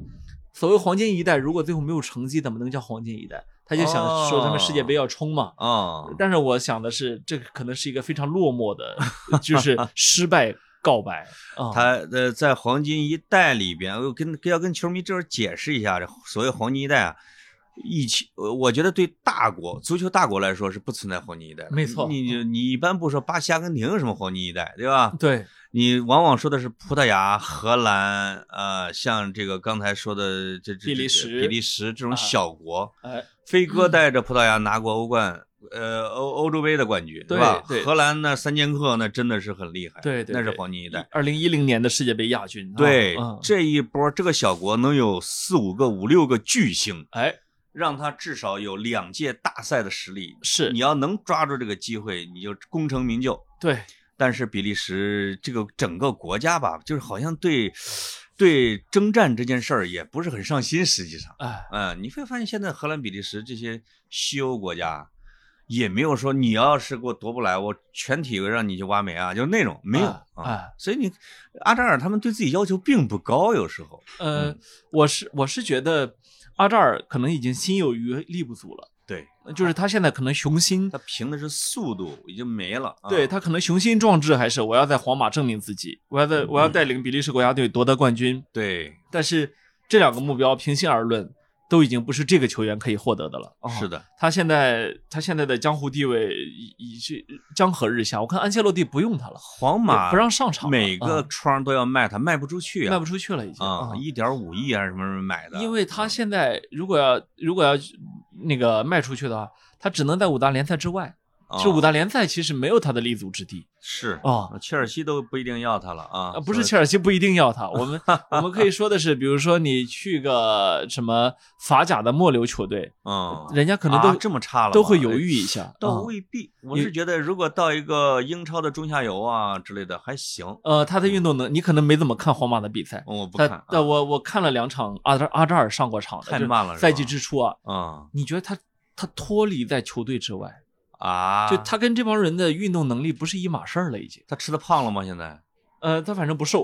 所谓黄金一代，如果最后没有成绩，怎么能叫黄金一代？他就想说他们世界杯要冲嘛。啊！但是我想的是，这可能是一个非常落寞的，[laughs] 就是失败告白。[laughs] 他呃，在黄金一代里边，我跟要跟球迷这儿解释一下，这所谓黄金一代啊，一起，我觉得对大国足球大国来说是不存在黄金一代。没错，你你一般不说巴西、阿根廷有什么黄金一代，对吧？对。你往往说的是葡萄牙、荷兰，呃，像这个刚才说的这这比利时、比利时这种小国，哎，飞哥带着葡萄牙拿过欧冠，呃，欧欧洲杯的冠军，对吧？对。荷兰那三剑客那真的是很厉害，对对，那是黄金一代。二零一零年的世界杯亚军，对，这一波这个小国能有四五个、五六个巨星，哎，让他至少有两届大赛的实力。是，你要能抓住这个机会，你就功成名就。对。但是比利时这个整个国家吧，就是好像对，对征战这件事儿也不是很上心。实际上，哎，嗯，你会发现现在荷兰、比利时这些西欧国家，也没有说你要是给我夺不来，我全体让你去挖煤啊，就是那种没有啊。所以你阿扎尔他们对自己要求并不高，有时候。呃，我是我是觉得阿扎尔可能已经心有余力不足了。对，就是他现在可能雄心，他凭的是速度，已经没了。对他可能雄心壮志，还是我要在皇马证明自己，我要在我要带领比利时国家队夺得冠军。对，但是这两个目标，平心而论。都已经不是这个球员可以获得的了。是的，他现在他现在的江湖地位已已是江河日下。我看安切洛蒂不用他了，皇马不让上场，每个窗都要卖他，卖不出去，卖不出去了已经啊，一点五亿还是什么什么买的。因为他现在如果要如果要那个卖出去的话，他只能在五大联赛之外。就五大联赛其实没有他的立足之地，是啊，切尔西都不一定要他了啊。不是切尔西不一定要他，我们 [laughs] 我们可以说的是，比如说你去个什么法甲的末流球队，嗯，人家可能都这么差了，都会犹豫一下。倒未必，我是觉得如果到一个英超的中下游啊之类的还行。呃，他的运动能，你可能没怎么看皇马的比赛，我不看。但我我看了两场阿扎阿扎尔上过场，太慢了。赛季之初啊，嗯，你觉得他他脱离在球队之外？啊，就他跟这帮人的运动能力不是一码事儿了，已经。他吃的胖了吗？现在？呃，他反正不瘦，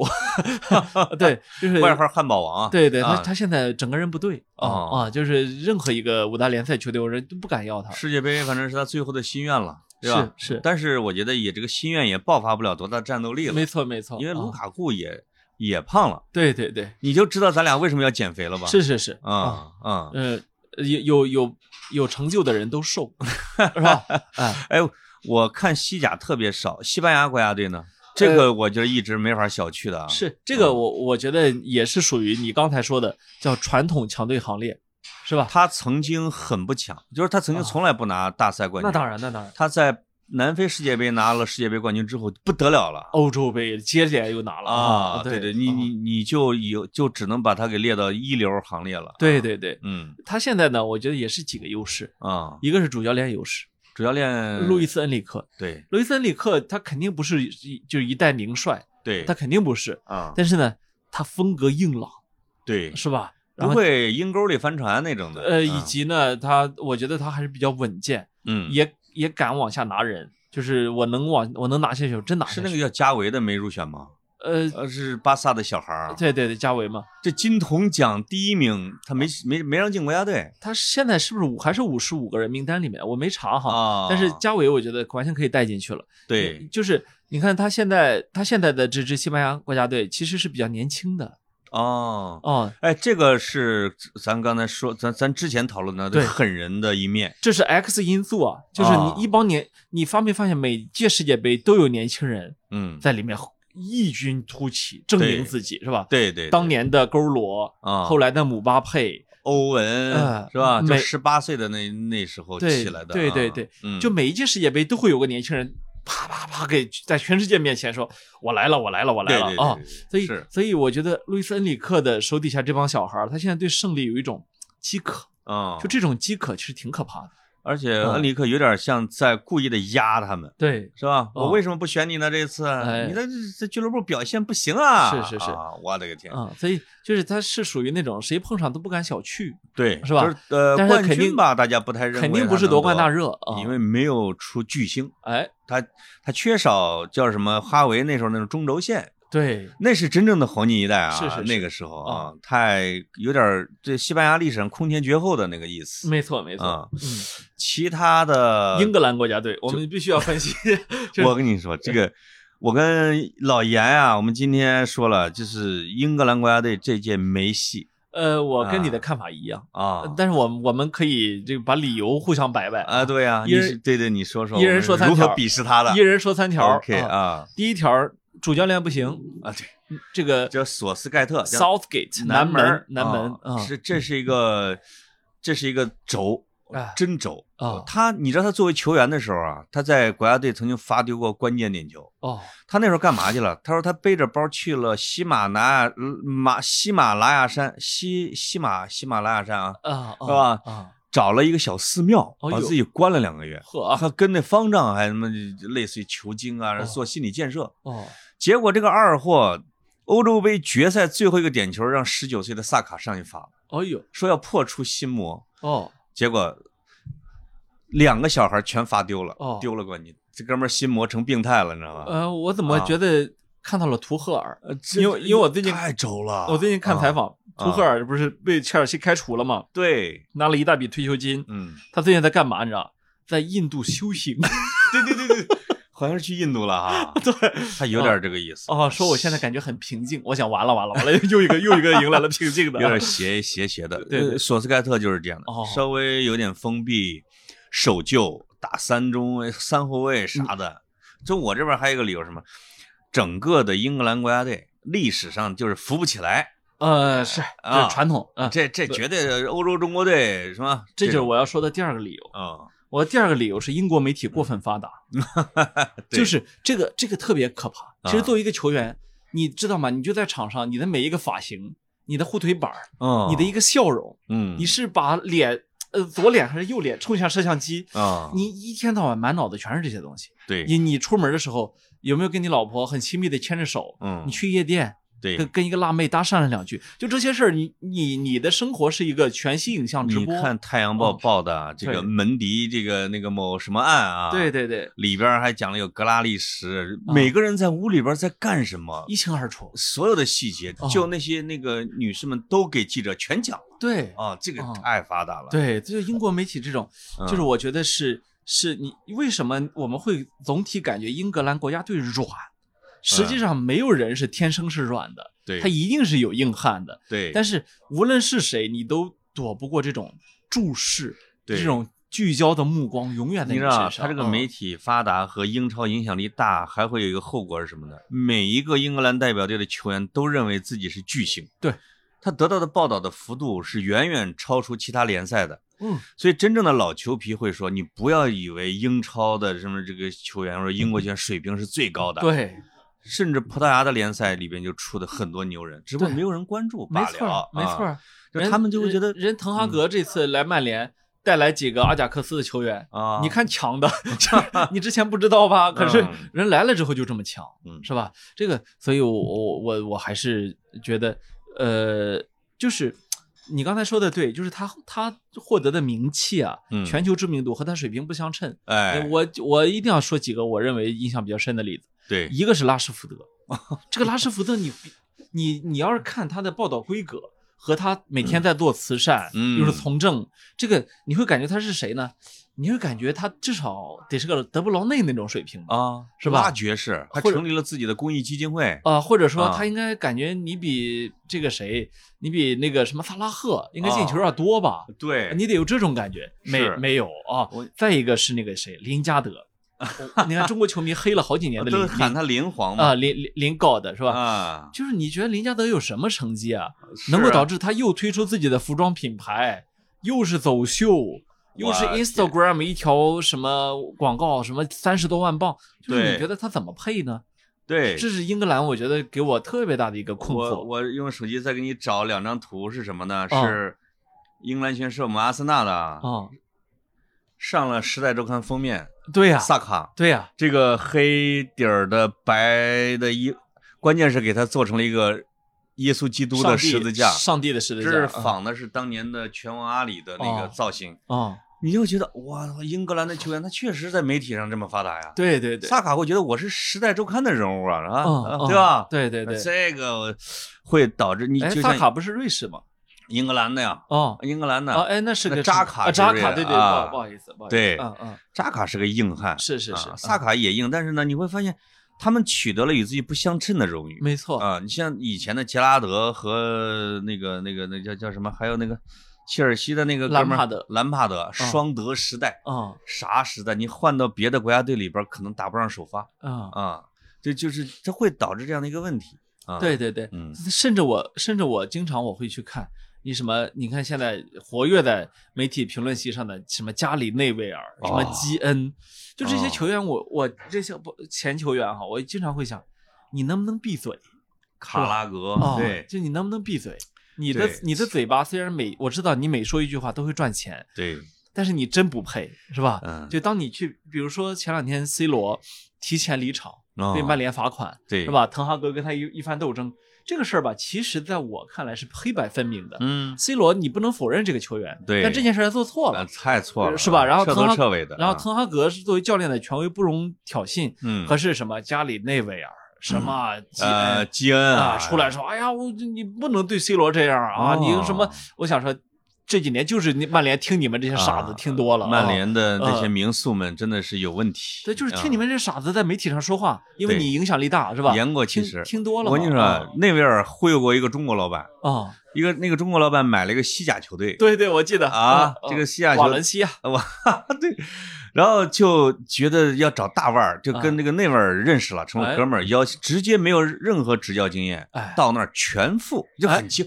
[laughs] 对，就是外号汉堡王。对对，他他现在整个人不对啊啊，就是任何一个五大联赛球队，我人都不敢要他。世界杯反正是他最后的心愿了，对吧？是是，但是我觉得也这个心愿也爆发不了多大战斗力了。没错没错，因为卢卡库也也胖了。对对对，你就知道咱俩为什么要减肥了吧？是是是，啊啊，呃，有有有有成就的人都瘦，[laughs] 是吧？哎哎。我看西甲特别少，西班牙国家队呢？这个我觉得一直没法小觑的啊。是这个，我我觉得也是属于你刚才说的叫传统强队行列，是吧？他曾经很不强，就是他曾经从来不拿大赛冠军。那当然，那当然。他在南非世界杯拿了世界杯冠军之后不得了了，欧洲杯接连又拿了啊！对对，你你你就有就只能把他给列到一流行列了。对对对，嗯，他现在呢，我觉得也是几个优势啊，一个是主教练优势。主教练路易斯恩里克，对，路易斯恩里克他肯定不是一就一代名帅，对他肯定不是啊。但是呢，他风格硬朗，对，是吧？不会阴沟里翻船那种的。呃，以及呢，他我觉得他还是比较稳健，嗯，也也敢往下拿人，就是我能往我能拿下去，真拿。是那个叫加维的没入选吗？呃，是巴萨的小孩儿。对对对，加维嘛。这金童奖第一名，他没没没让进国家队。他现在是不是五还是五十五个人名单里面？我没查哈。但是加维，我觉得完全可以带进去了。对，就是你看他现在他现在的这支西班牙国家队其实是比较年轻的。哦哦，哎，这个是咱刚才说，咱咱之前讨论的对狠人的一面，这是 X 因素啊，就是你一帮年，你发没发现每届世界杯都有年轻人嗯在里面异军突起，证明自己是吧？对对，当年的勾罗啊，后来的姆巴佩、欧文是吧？就十八岁的那那时候起来的，对对对，就每一届世界杯都会有个年轻人。啪啪啪，给在全世界面前说：“我来了，我来了，我来了啊！”所以，所以我觉得路易斯恩里克的手底下这帮小孩他现在对胜利有一种饥渴啊，就这种饥渴其实挺可怕的。而且恩里克有点像在故意的压他们，对，是吧？我为什么不选你呢？这次你在在俱乐部表现不行啊！是是是，我的个天啊！所以就是他是属于那种谁碰上都不敢小觑，对，是吧？呃，但是肯定吧，大家不太认为，肯定不是夺冠大热，因为没有出巨星，哎，他他缺少叫什么？哈维那时候那种中轴线。对，那是真正的黄金一代啊！是是那个时候啊，太有点这西班牙历史上空前绝后的那个意思。没错没错，嗯，其他的英格兰国家队，我们必须要分析。[laughs] 我跟你说，这个我跟老严啊，我们今天说了，就是英格兰国家队这届没戏。呃，我跟你的看法一样啊，但是我我们可以这个把理由互相摆摆啊。对呀，一人对对，你说说，一人说三条，如何鄙视他的？一人说三条。OK 啊，第一条。主教练不行啊，对，这个 [laughs] 叫索斯盖特，Southgate 南门南门啊，是这是一个这是一个轴，真轴啊。他你知道他作为球员的时候啊，他在国家队曾经发丢过关键点球哦。他那时候干嘛去了？他说他背着包去了喜马拉雅马喜马拉雅山西喜马喜马拉雅山啊啊，是吧？啊。找了一个小寺庙，把自己关了两个月，呵，他跟那方丈还什么类似于求经啊，做心理建设。哦，结果这个二货，欧洲杯决赛最后一个点球让十九岁的萨卡上去发了。哎呦，说要破除心魔。哦，结果两个小孩全罚丢了，哦，丢了冠军。这哥们心魔成病态了，你知道吗？呃，我怎么觉得看到了图赫尔？因为因为我最近太轴了，我最近看采访。图赫尔不是被切尔西开除了吗？对，拿了一大笔退休金。嗯，他最近在干嘛？你知道，在印度修行。对对对对，好像是去印度了哈。[laughs] 对，他有点这个意思。哦，说我现在感觉很平静。我想完了完了完了，[laughs] 又一个又一个迎来了平静的。有点邪邪邪的。对，索斯盖特就是这样的，稍微有点封闭，守旧，打三中三后卫啥的。就我这边还有一个理由，什么？整个的英格兰国家队历史上就是扶不起来。呃，是啊，传统啊，这这绝对欧洲中国队是吧？这就是我要说的第二个理由啊。我第二个理由是英国媒体过分发达，[laughs] 就是这个这个特别可怕。其实作为一个球员，你知道吗？你就在场上，你的每一个发型，你的护腿板嗯，你的一个笑容，嗯，你是把脸呃左脸还是右脸冲向摄像机啊？你一天到晚满脑子全是这些东西。对，你你出门的时候有没有跟你老婆很亲密的牵着手？嗯，你去夜店。对，跟跟一个辣妹搭讪了两句，就这些事儿，你你你的生活是一个全息影像直播。你看《太阳报》报的这个门迪这个那个某什么案啊？对对对，里边还讲了有格拉利什，每个人在屋里边在干什么一清二楚，所有的细节，就那些那个女士们都给记者全讲了。对啊，这个太发达了。对，就英国媒体这种，就是我觉得是是你为什么我们会总体感觉英格兰国家队软？实际上没有人是天生是软的，对，他一定是有硬汉的，对。但是无论是谁，你都躲不过这种注视，这种聚焦的目光，永远在你身上。他这个媒体发达和英超影响力大，还会有一个后果是什么呢？每一个英格兰代表队的球员都认为自己是巨星，对他得到的报道的幅度是远远超出其他联赛的。嗯，所以真正的老球皮会说，你不要以为英超的什么这个球员或者英国球员水平是最高的，对。甚至葡萄牙的联赛里边就出的很多牛人，只不过没有人关注罢了。没错，没错，就他们就会觉得人滕哈格这次来曼联带来几个阿贾克斯的球员啊，你看强的 [laughs] [laughs] 你之前不知道吧？可是人来了之后就这么强，嗯是吧？这个，所以我我我我还是觉得，呃，就是你刚才说的对，就是他他获得的名气啊，全球知名度和他水平不相称。哎，我我一定要说几个我认为印象比较深的例子。对，一个是拉什福德，[laughs] 这个拉什福德，你你你要是看他的报道规格和他每天在做慈善，又是从政，这个你会感觉他是谁呢？你会感觉他至少得是个德布劳内那种水平啊，是吧？大爵士，他成立了自己的公益基金会啊，或者说他应该感觉你比这个谁，你比那个什么萨拉赫应该进球要多吧？对，你得有这种感觉。没没有啊？再一个是那个谁，林加德，[laughs] 你看中国球迷黑了好几年的林，喊他林皇嘛啊，林林林高的是吧？啊，就是你觉得林加德有什么成绩啊？能够导致他又推出自己的服装品牌，又是走秀？又是 Instagram 一条什么广告，什么三十多万镑，就是你觉得他怎么配呢？对，这是英格兰，我觉得给我特别大的一个困惑。我我用手机再给你找两张图，是什么呢？是英格兰选手我们阿森纳的啊，上了《时代周刊》封面。对呀，萨卡。对呀，这个黑底儿的白的衣，关键是给他做成了一个。耶稣基督的十字架，上帝的十字架，这是仿的是当年的拳王阿里的那个造型啊！你就觉得哇，英格兰的球员他确实在媒体上这么发达呀？对对对，萨卡会觉得我是《时代周刊》的人物啊，是吧？对吧？对对对，这个会导致你。萨卡不是瑞士吗？英格兰的呀，哦，英格兰的。哦，哎，那是个扎卡，扎卡，对对，不好不好意思，不好意思。对，嗯嗯，扎卡是个硬汉，是是是，萨卡也硬，但是呢，你会发现。他们取得了与自己不相称的荣誉，没错。啊，你像以前的杰拉德和那个那个那叫叫什么，还有那个切尔西的那个兰帕德，兰帕德双德时代。啊，啥时代？你换到别的国家队里边，可能打不上首发。啊啊，这就是这会导致这样的一个问题。啊。对对对，嗯，甚至我甚至我经常我会去看你什么，你看现在活跃在媒体评论席上的什么加里内维尔，什么基恩。就这些球员，我我这些不前球员哈，我经常会想，你能不能闭嘴？卡拉格，对，就你能不能闭嘴？你的你的嘴巴虽然每我知道你每说一句话都会赚钱，对，但是你真不配，是吧？嗯，就当你去，比如说前两天 C 罗提前离场，被曼联罚款，对，是吧？滕哈格跟他一一番斗争。这个事儿吧，其实在我看来是黑白分明的。嗯，C 罗你不能否认这个球员，对，但这件事他做错了，太错了，是吧？然后彻头彻尾的。然后滕哈格是作为教练的权威不容挑衅。嗯，可是什么加里内维尔，什么呃基恩啊，出来说，哎呀，我你不能对 C 罗这样啊，你什么？我想说。这几年就是曼联听你们这些傻子听多了，曼联的那些名宿们真的是有问题。对，就是听你们这傻子在媒体上说话，因为你影响力大，是吧？言过其实，听多了。我跟你说，内维尔忽悠过一个中国老板啊，一个那个中国老板买了一个西甲球队。对对，我记得啊，这个西甲瓦伦西亚，哇，[laughs] 对，然后就觉得要找大腕儿，就跟那个内维尔认识了，成了哥们儿，要直接没有任何执教经验，到那儿全付，就很轻，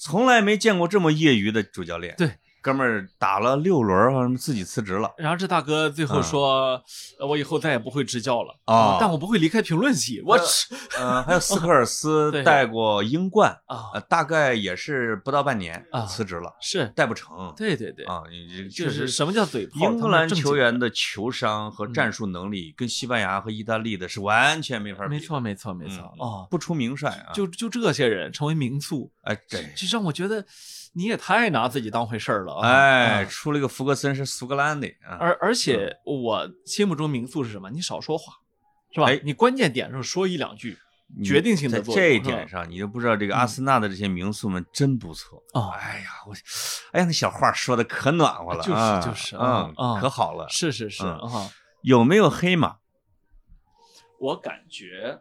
从来没见过这么业余的主教练。对。哥们儿打了六轮，好像自己辞职了。然后这大哥最后说：“我以后再也不会执教了啊，但我不会离开评论席。”我呃，还有斯科尔斯 [laughs] 带过英冠啊，大概也是不到半年辞职了，是带不成。对对对啊，确实，什么叫嘴炮？英格兰球员的球商和战术能力跟西班牙和意大利的是完全没法比。没错没错没错啊，不出名帅啊，就就这些人成为名宿，哎，这，就让我觉得。你也太拿自己当回事儿了啊！哎，出了个福格森是苏格兰的啊，而而且我心目中民宿是什么？你少说话，是吧？哎你关键点上说一两句，决定性的在这一点上，你就不知道这个阿森纳的这些名宿们真不错啊！哎呀，我，哎呀，那小话说的可暖和了，就是就是嗯，可好了，是是是啊！有没有黑马？我感觉。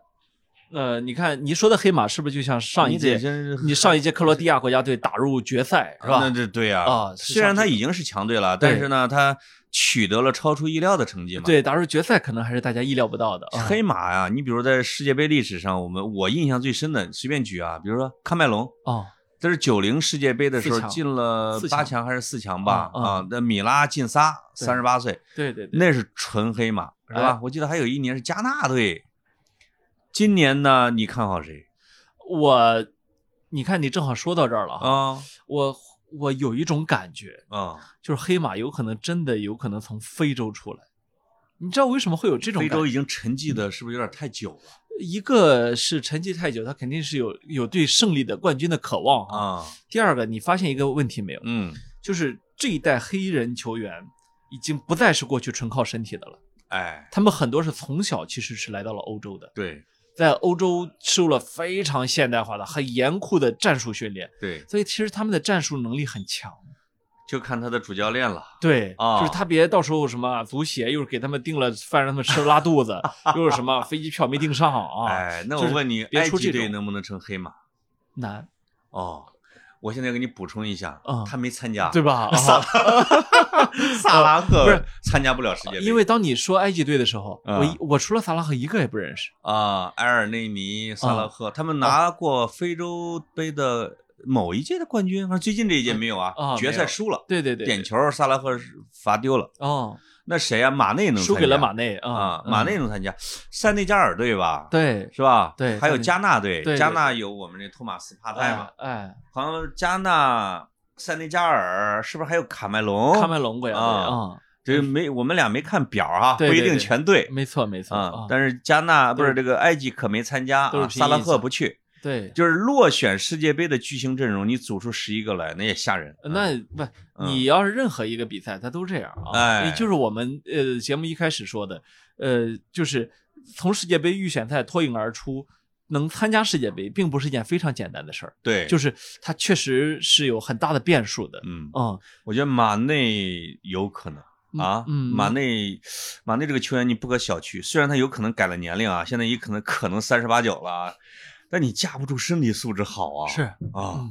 呃，你看你说的黑马是不是就像上一届你上一届克罗地亚国家队打入决赛是吧？那这对呀啊，虽然他已经是强队了，但是呢，他取得了超出意料的成绩嘛。对，打入决赛可能还是大家意料不到的。黑马呀，你比如在世界杯历史上，我们我印象最深的，随便举啊，比如说喀麦隆哦，这是九零世界杯的时候进了八强还是四强吧？啊，那米拉进仨，三十八岁，对对对，那是纯黑马是吧？我记得还有一年是加纳队。今年呢？你看好谁？我，你看你正好说到这儿了啊！我我有一种感觉啊，就是黑马有可能真的有可能从非洲出来。你知道为什么会有这种？非洲已经沉寂的是不是有点太久了？一个是沉寂太久，他肯定是有有对胜利的冠军的渴望啊。第二个，你发现一个问题没有？嗯，就是这一代黑人球员已经不再是过去纯靠身体的了。哎，他们很多是从小其实是来到了欧洲的。对，在欧洲受了非常现代化的、很严酷的战术训练。对，所以其实他们的战术能力很强。就看他的主教练了，对，啊，就是他别到时候什么足协又是给他们订了饭让他们吃拉肚子，[laughs] 又是什么飞机票没订上啊？哎，那我问你，埃及队能不能成黑马？难。哦，我现在给你补充一下，他没参加，对吧？[laughs] 萨 [laughs] 萨拉赫不是参加不了世界杯，因为当你说埃及队的时候，我我除了萨拉赫一个也不认识啊。埃尔内尼、萨拉赫，他们拿过非洲杯的。某一届的冠军，反正最近这一届没有啊，决赛输了。对对对，点球萨拉赫罚丢了。哦，那谁呀？马内能输给了马内啊？马内能参加？塞内加尔队吧？对，是吧？对，还有加纳队，加纳有我们这托马斯帕泰嘛？哎，好像加纳、塞内加尔是不是还有卡麦隆？卡麦隆过呀？啊，这没我们俩没看表啊，不一定全对。没错没错啊，但是加纳不是这个埃及可没参加啊，萨拉赫不去。对，就是落选世界杯的巨星阵容，你组出十一个来，那也吓人。那不，你要是任何一个比赛，他都这样啊。哎，就是我们呃节目一开始说的，呃，就是从世界杯预选赛脱颖而出，能参加世界杯，并不是一件非常简单的事儿。对，就是他确实是有很大的变数的。嗯嗯，我觉得马内有可能啊，马内，马内这个球员你不可小觑，虽然他有可能改了年龄啊，现在也可能可能三十八九了。但你架不住身体素质好啊！是啊，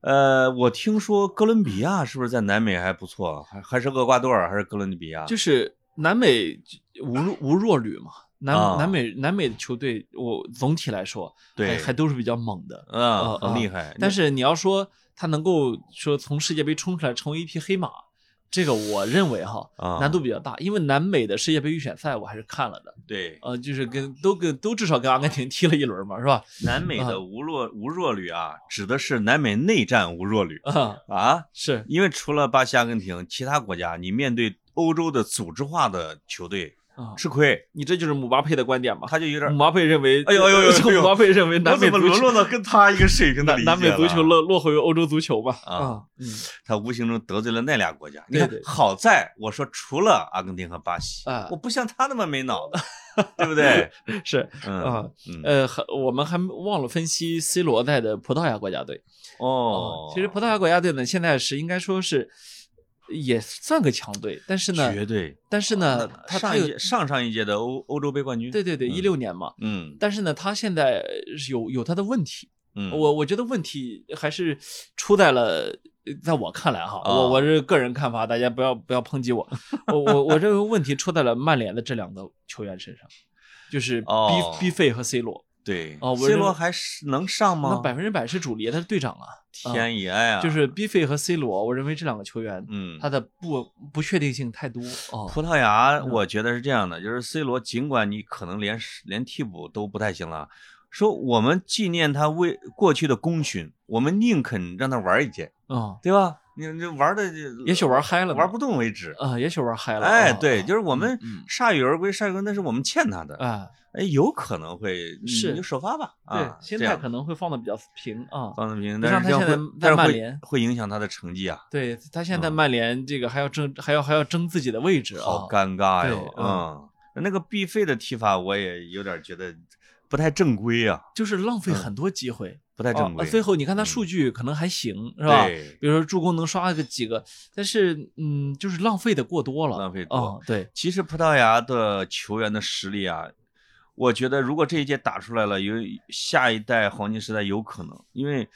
呃，我听说哥伦比亚是不是在南美还不错？还还是厄瓜多尔还是哥伦比亚？就是南美无无弱旅嘛。南南美南美的球队，我总体来说对还都是比较猛的，嗯，很厉害。但是你要说他能够说从世界杯冲出来成为一匹黑马。这个我认为哈难度比较大，因为南美的世界杯预选赛我还是看了的。对，呃，就是跟都跟都至少跟阿根廷踢了一轮嘛，是吧？[laughs] 南美的无弱无弱旅啊，指的是南美内战无弱旅啊啊，是因为除了巴西、阿根廷，其他国家你面对欧洲的组织化的球队。吃亏，你这就是姆巴佩的观点吧？他就有点姆巴佩认为，哎呦哎呦 [laughs] 哎呦，姆巴佩认为南美怎么沦落到跟他一个水平的南美足球落落后于欧洲足球吧？啊，嗯，他无形中得罪了那俩国家。你看，好在我说除了阿根廷和巴西，我不像他那么没脑子，[laughs] 对不对？是啊，呃，我们还忘了分析 C 罗在的葡萄牙国家队。哦，其实葡萄牙国家队呢，现在是应该说是。也算个强队，但是呢，绝对。但是呢，他上一届、上上一届的欧欧洲杯冠军，对对对，一六年嘛。嗯。但是呢，他现在有有他的问题。嗯。我我觉得问题还是出在了，在我看来哈，我我是个人看法，大家不要不要抨击我。我我我认为问题出在了曼联的这两个球员身上，就是 B B 费和 C 罗。对哦，C 罗还是能上吗？那百分之百是主力，他是队长啊！天爷呀！就是 B 费和 C 罗，我认为这两个球员，嗯，他的不不确定性太多。哦，葡萄牙，我觉得是这样的，就是 C 罗，尽管你可能连连替补都不太行了，说我们纪念他为过去的功勋，我们宁肯让他玩一届，啊，对吧？你这玩的，也许玩嗨了，玩不动为止啊，也许玩嗨了。哎，对，就是我们铩羽而归，铩羽而归，那是我们欠他的啊。哎，有可能会是你就首发吧，对，心态可能会放的比较平啊，放的平，但是他现在在曼联会影响他的成绩啊。对他现在曼联这个还要争，还要还要争自己的位置啊，好尴尬哟。嗯，那个必费的踢法我也有点觉得不太正规啊，就是浪费很多机会，不太正规。最后你看他数据可能还行，是吧？比如说助攻能刷个几个，但是嗯，就是浪费的过多了，浪费多。对，其实葡萄牙的球员的实力啊。我觉得，如果这一届打出来了，有下一代黄金时代有可能，因为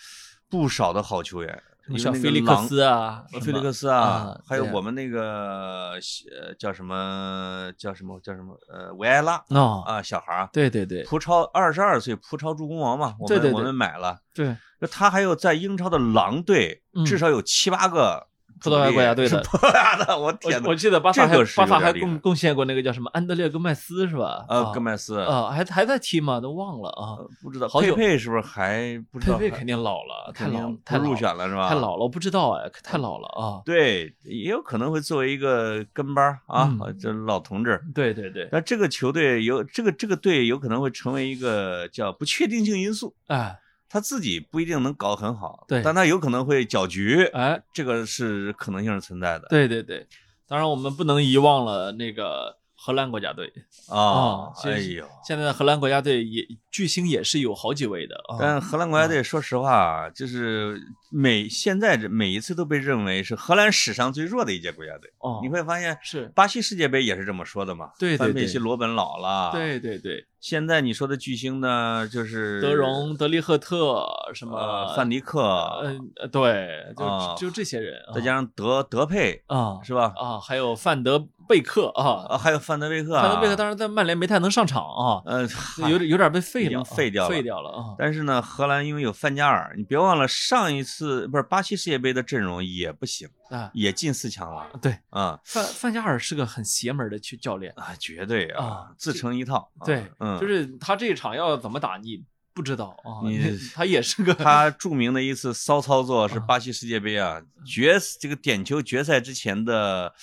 不少的好球员，像菲利克斯啊，菲利克斯啊，还有我们那个呃叫什么叫什么叫什么呃维埃拉啊小孩儿，对对对，葡超二十二岁葡超助攻王嘛，我们我们买了，对，他还有在英超的狼队至少有七八个葡萄牙国家队的，葡萄牙的，我天我记得巴萨还巴萨还贡贡献过那个叫什么安德烈戈麦斯是吧？呃，戈麦斯啊，还还在踢吗？都忘了啊，不知道。好佩佩是不是还不知道？佩佩肯定老了，太老，太入选了是吧？太老了，我不知道哎，太老了啊。对，也有可能会作为一个跟班啊，这老同志。对对对。那这个球队有这个这个队有可能会成为一个叫不确定性因素哎。他自己不一定能搞很好，对，但他有可能会搅局，哎，这个是可能性是存在的。对对对，当然我们不能遗忘了那个荷兰国家队啊，哎呦，现在的荷兰国家队也巨星也是有好几位的，但荷兰国家队说实话，就是每现在这每一次都被认为是荷兰史上最弱的一届国家队。哦，你会发现是巴西世界杯也是这么说的嘛？对对对，范佩西、罗本老了，对对对。现在你说的巨星呢，就是德容、德利赫特什么范迪克，嗯，对，就就这些人，再加上德德佩啊，是吧？啊，还有范德贝克啊，啊，还有范德贝克，范德贝克当时在曼联没太能上场啊，呃，有点有点被废了，废掉了，废掉了啊。但是呢，荷兰因为有范加尔，你别忘了上一次不是巴西世界杯的阵容也不行啊，也进四强了。对啊，范范加尔是个很邪门的去教练啊，绝对啊，自成一套。对，嗯，就是他这。这场要怎么打你不知道啊？你 [laughs] 他也是个 [laughs] 他著名的一次骚操作是巴西世界杯啊决这个点球决赛之前的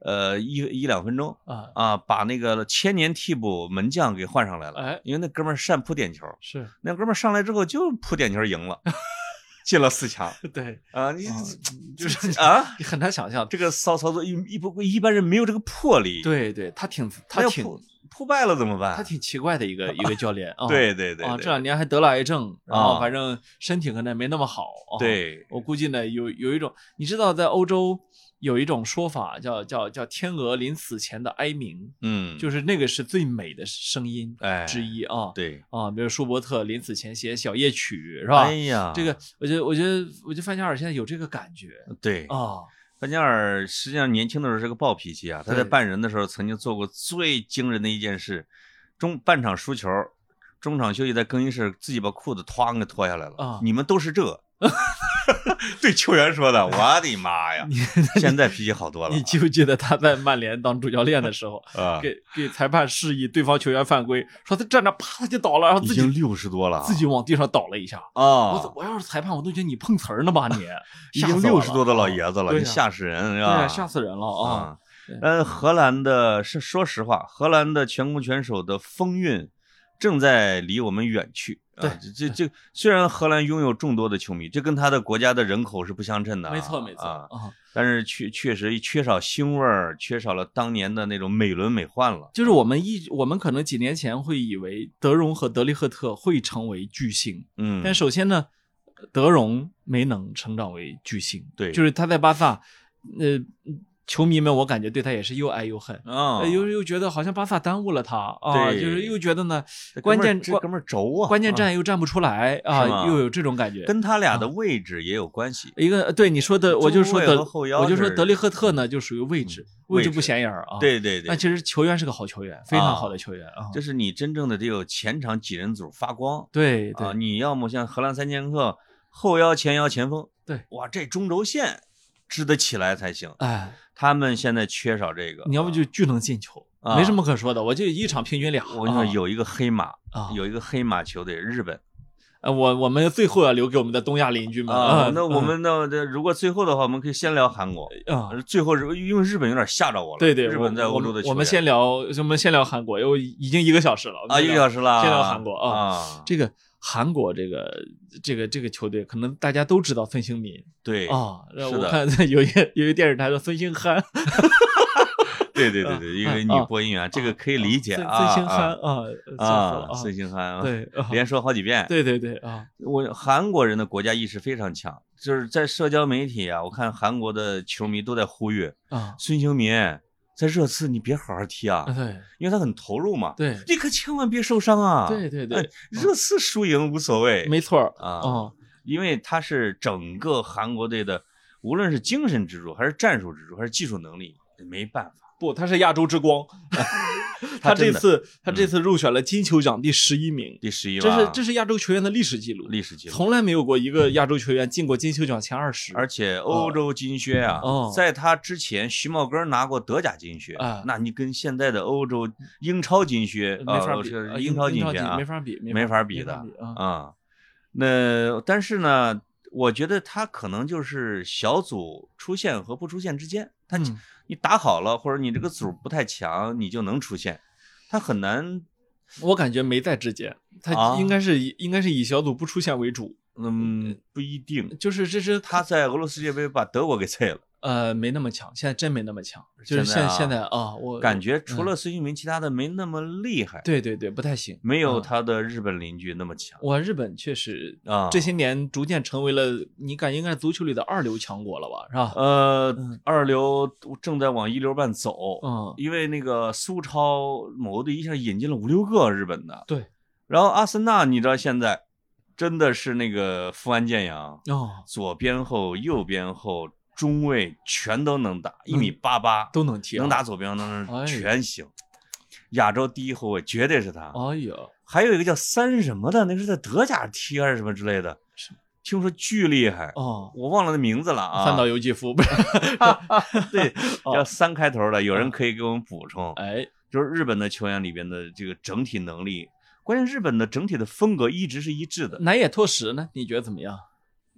呃一一两分钟啊啊把那个千年替补门将给换上来了，哎，因为那哥们儿善扑点球，是那哥们儿上来之后就扑点球赢了，[laughs] 进了四强。[laughs] 对啊，你就是啊，你很难想象这个骚操作一一不一般人没有这个魄力。对对，他挺他挺。扑败了怎么办？他挺奇怪的一个 [laughs] 一个教练啊，对对对啊，这两年还得了癌症，然后反正身体可能没那么好。对，我估计呢，有有一种，你知道，在欧洲有一种说法叫叫叫天鹅临死前的哀鸣，嗯，就是那个是最美的声音之一啊。对啊，比如舒伯特临死前写小夜曲是吧？哎呀，这个我觉得我觉得我觉得范加尔现在有这个感觉。对啊。范加尔实际上年轻的时候是个暴脾气啊，他在办人的时候曾经做过最惊人的一件事，中半场输球，中场休息在更衣室自己把裤子哐给脱下来了啊！你们都是这。[laughs] [laughs] 对球员说的，我的妈呀！现在脾气好多了。[laughs] 你记不记得他在曼联当主教练的时候，[laughs] 啊，给给裁判示意对方球员犯规，说他站着啪他就倒了，然后自己六十多了，自己往地上倒了一下啊！我我要是裁判，我都觉得你碰瓷儿呢吧你，已经六十多的老爷子了，你吓死人是吧？对，吓死人了啊！呃，荷兰的是说实话，荷兰的全攻全守的风韵正在离我们远去。对，这这虽然荷兰拥有众多的球迷，这跟他的国家的人口是不相称的，没错没错啊。但是确确实缺少腥味儿，缺少了当年的那种美轮美奂了。就是我们一我们可能几年前会以为德容和德利赫特会成为巨星，嗯，但首先呢，德容没能成长为巨星，对，就是他在巴萨，呃。球迷们，我感觉对他也是又爱又恨。啊，又又觉得好像巴萨耽误了他啊，就是又觉得呢，关键这哥们轴啊，关键站又站不出来啊，又有这种感觉，跟他俩的位置也有关系。一个对你说的，我就说德，我就说德利赫特呢，就属于位置，位置。不显眼啊。对对对，那其实球员是个好球员，非常好的球员啊。就是你真正的得有前场几人组发光，对对，你要么像荷兰三剑客后腰、前腰、前锋，对，哇，这中轴线支得起来才行。哎。他们现在缺少这个，你要不就巨能进球，没什么可说的。我就一场平均俩。我跟你说，有一个黑马啊，有一个黑马球队，日本。呃，我我们最后要留给我们的东亚邻居们啊。那我们那如果最后的话，我们可以先聊韩国啊。最后因为日本有点吓着我了。对对，日本在欧洲的。我们先聊，我们先聊韩国，因为已经一个小时了啊，一个小时了。先聊韩国啊，这个。韩国这个这个这个球队，可能大家都知道孙兴民，对啊，我看 [laughs] 有一有一电视台说孙兴憨，[laughs] 对对对 [laughs] 对，一个女播音员，这个可以理解啊。孙兴憨啊啊，孙兴憨啊，对，连说好几遍。对对对啊，我韩国人的国家意识非常强，就是在社交媒体啊，我看韩国的球迷都在呼吁啊，孙兴民。在热刺，你别好好踢啊！对，因为他很投入嘛。对，你可千万别受伤啊！对对对，热刺输赢无所谓。没错啊，哦，因为他是整个韩国队的，无论是精神支柱，还是战术支柱，还是技术能力，没办法。不，他是亚洲之光。[laughs] 他这次他这次入选了金球奖第十一名，第十一，这是这是亚洲球员的历史记录，历史记录，从来没有过一个亚洲球员进过金球奖前二十。而且欧洲金靴啊，在他之前，徐茂根拿过德甲金靴啊，那你跟现在的欧洲英超金靴没法比，英超金靴啊，没法比，没法比的啊。那但是呢，我觉得他可能就是小组出现和不出现之间，他你打好了，或者你这个组不太强，你就能出现。他很难，我感觉没在之间，他应该是应该是以小组不出现为主。嗯，不一定，就是这是他在俄罗斯世界杯把德国给 [laughs] 菜了。呃，没那么强，现在真没那么强，就是现现在啊，我感觉除了孙兴民，其他的没那么厉害。对对对，不太行，没有他的日本邻居那么强。哇，日本确实啊，这些年逐渐成为了你感应该是足球里的二流强国了吧，是吧？呃，二流正在往一流半走。嗯，因为那个苏超某个队一下引进了五六个日本的。对，然后阿森纳，你知道现在真的是那个富安健洋哦，左边后，右边后。中卫全都能打，一米八八都能踢，能打左边，能全行。亚洲第一后卫绝对是他。哎呀，还有一个叫三什么的，那是在德甲踢还是什么之类的，听说巨厉害哦，我忘了那名字了啊。三岛由纪夫不是？[laughs] 对，叫三开头的，有人可以给我们补充。哎，就是日本的球员里边的这个整体能力，关键日本的整体的风格一直是一致的。南野拓实呢？你觉得怎么样？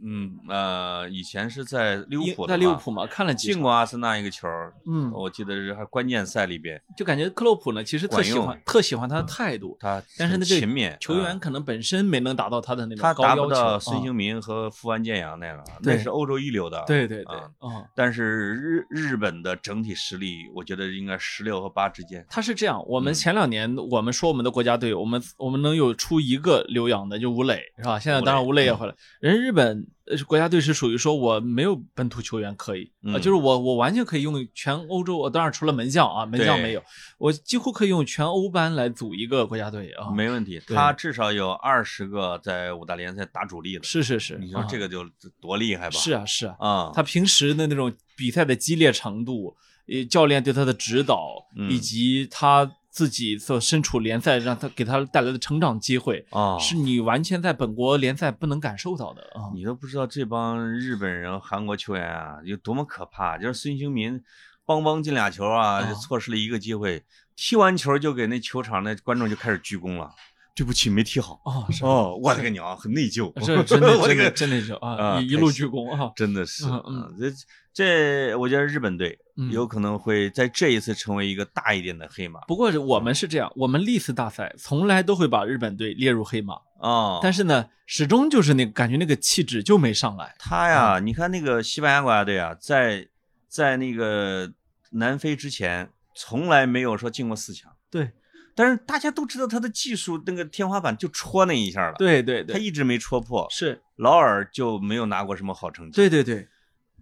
嗯呃，以前是在利物浦，在利物浦嘛，看了进过阿森纳一个球嗯，我记得是还关键赛里边，就感觉克洛普呢，其实特喜欢特喜欢他的态度，他但是呢，勤勉，球员可能本身没能达到他的那种高要求。孙兴民和富安健洋那个，那是欧洲一流的，对对对，嗯，但是日日本的整体实力，我觉得应该十六和八之间。他是这样，我们前两年我们说我们的国家队，我们我们能有出一个留洋的，就吴磊是吧？现在当然吴磊也回来，人日本。呃，国家队是属于说我没有本土球员可以啊，就是我我完全可以用全欧洲，我当然除了门将啊，门将没有，我几乎可以用全欧班来组一个国家队啊，没问题。他至少有二十个在五大联赛打主力的，是是是，你说这个就多厉害吧？是啊是啊啊，他平时的那种比赛的激烈程度，呃，教练对他的指导以及他。自己所身处联赛，让他给他带来的成长机会啊，是你完全在本国联赛不能感受到的啊！你都不知道这帮日本人、韩国球员啊有多么可怕。就是孙兴民，邦邦进俩球啊，就错失了一个机会，踢完球就给那球场那观众就开始鞠躬了。对不起，没踢好哦。哦，我的个娘，很内疚，[laughs] 真真的个真内疚啊！一路鞠躬啊，真的是。嗯，这这，我觉得日本队有可能会在这一次成为一个大一点的黑马。不过我们是这样，我们历次大赛从来都会把日本队列入黑马啊。但是呢，始终就是那个感觉，那个气质就没上来。他呀，你看那个西班牙国家队啊，在在那个南非之前，从来没有说进过四强。对。但是大家都知道他的技术那个天花板就戳那一下了，对对对，他一直没戳破，是劳尔就没有拿过什么好成绩。对对对，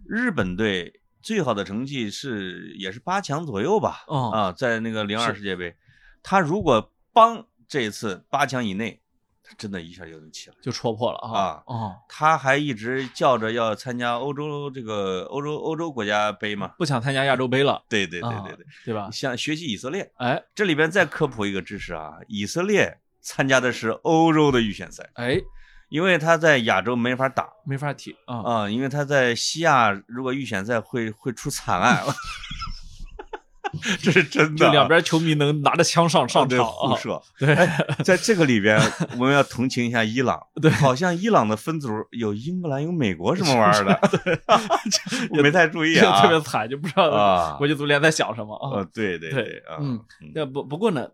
日本队最好的成绩是也是八强左右吧？啊，在那个零二世界杯，他如果帮这一次八强以内。他真的一下就能起来，就戳破了啊！哦，他还一直叫着要参加欧洲这个欧洲欧洲国家杯嘛，不想参加亚洲杯了。对对对对对，对吧？想学习以色列。哎，这里边再科普一个知识啊，以色列参加的是欧洲的预选赛。哎，因为他在亚洲没法打，没法踢啊啊，因为他在西亚如果预选赛会会出惨案。[laughs] 这是真的，就两边球迷能拿着枪上上场互射。对，在这个里边，我们要同情一下伊朗。对，好像伊朗的分组有英格兰，有美国什么玩意儿的。[laughs] 我没太注意啊，特别惨，就不知道国际足联在想什么啊。对对对，嗯，那不不过呢，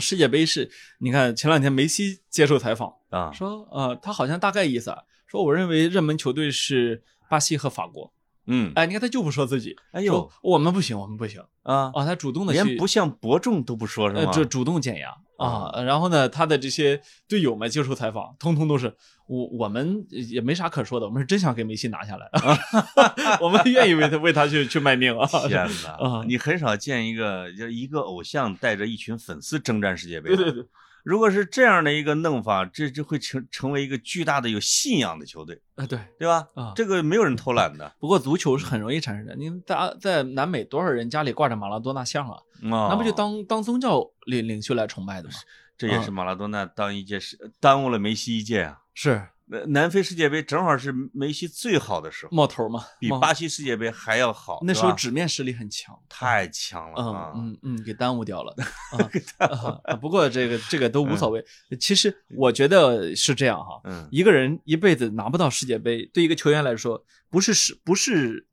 世界杯是，你看前两天梅西接受采访啊，说呃，他好像大概意思啊说，我认为热门球队是巴西和法国。嗯，哎，你看他就不说自己，哎呦，我们不行，我们不行啊啊！他主动的连不像伯仲都不说，是吗？这主动减压啊！然后呢，他的这些队友们接受采访，通通都是我我们也没啥可说的，我们是真想给梅西拿下来，[laughs] 啊 [laughs] 我们愿意为他为他去去卖命啊！天哪，[laughs] 你很少见一个就一个偶像带着一群粉丝征战世界杯，对对对。如果是这样的一个弄法，这就会成成为一个巨大的有信仰的球队啊，对对吧？啊，这个没有人偷懒的。不过足球是很容易产生的，你大在南美多少人家里挂着马拉多纳像啊？那不就当当宗教领领袖来崇拜的吗？这也是马拉多纳当一届是耽误了梅西一届啊。是。南非世界杯正好是梅西最好的时候，冒头嘛，比巴西世界杯还要好。那时候纸面实力很强，太强了啊！嗯嗯，给耽误掉了。[laughs] 啊，不过这个这个都无所谓。其实我觉得是这样哈，一个人一辈子拿不到世界杯，对一个球员来说，不是是不是。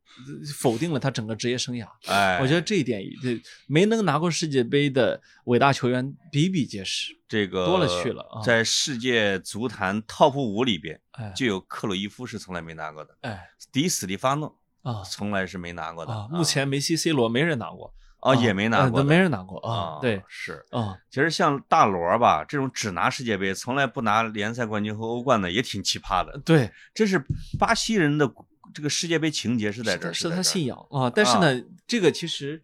否定了他整个职业生涯。哎，我觉得这一点，这没能拿过世界杯的伟大球员比比皆是。这个多了去了，在世界足坛 top 五里边，就有克鲁伊夫是从来没拿过的。哎，迪斯蒂发诺啊，从来是没拿过的。目前梅西、C 罗没人拿过。啊，也没拿过，没人拿过啊。对，是啊。其实像大罗吧，这种只拿世界杯，从来不拿联赛冠军和欧冠的，也挺奇葩的。对，这是巴西人的。这个世界杯情节是在这儿，是他信仰啊。但是呢，这个其实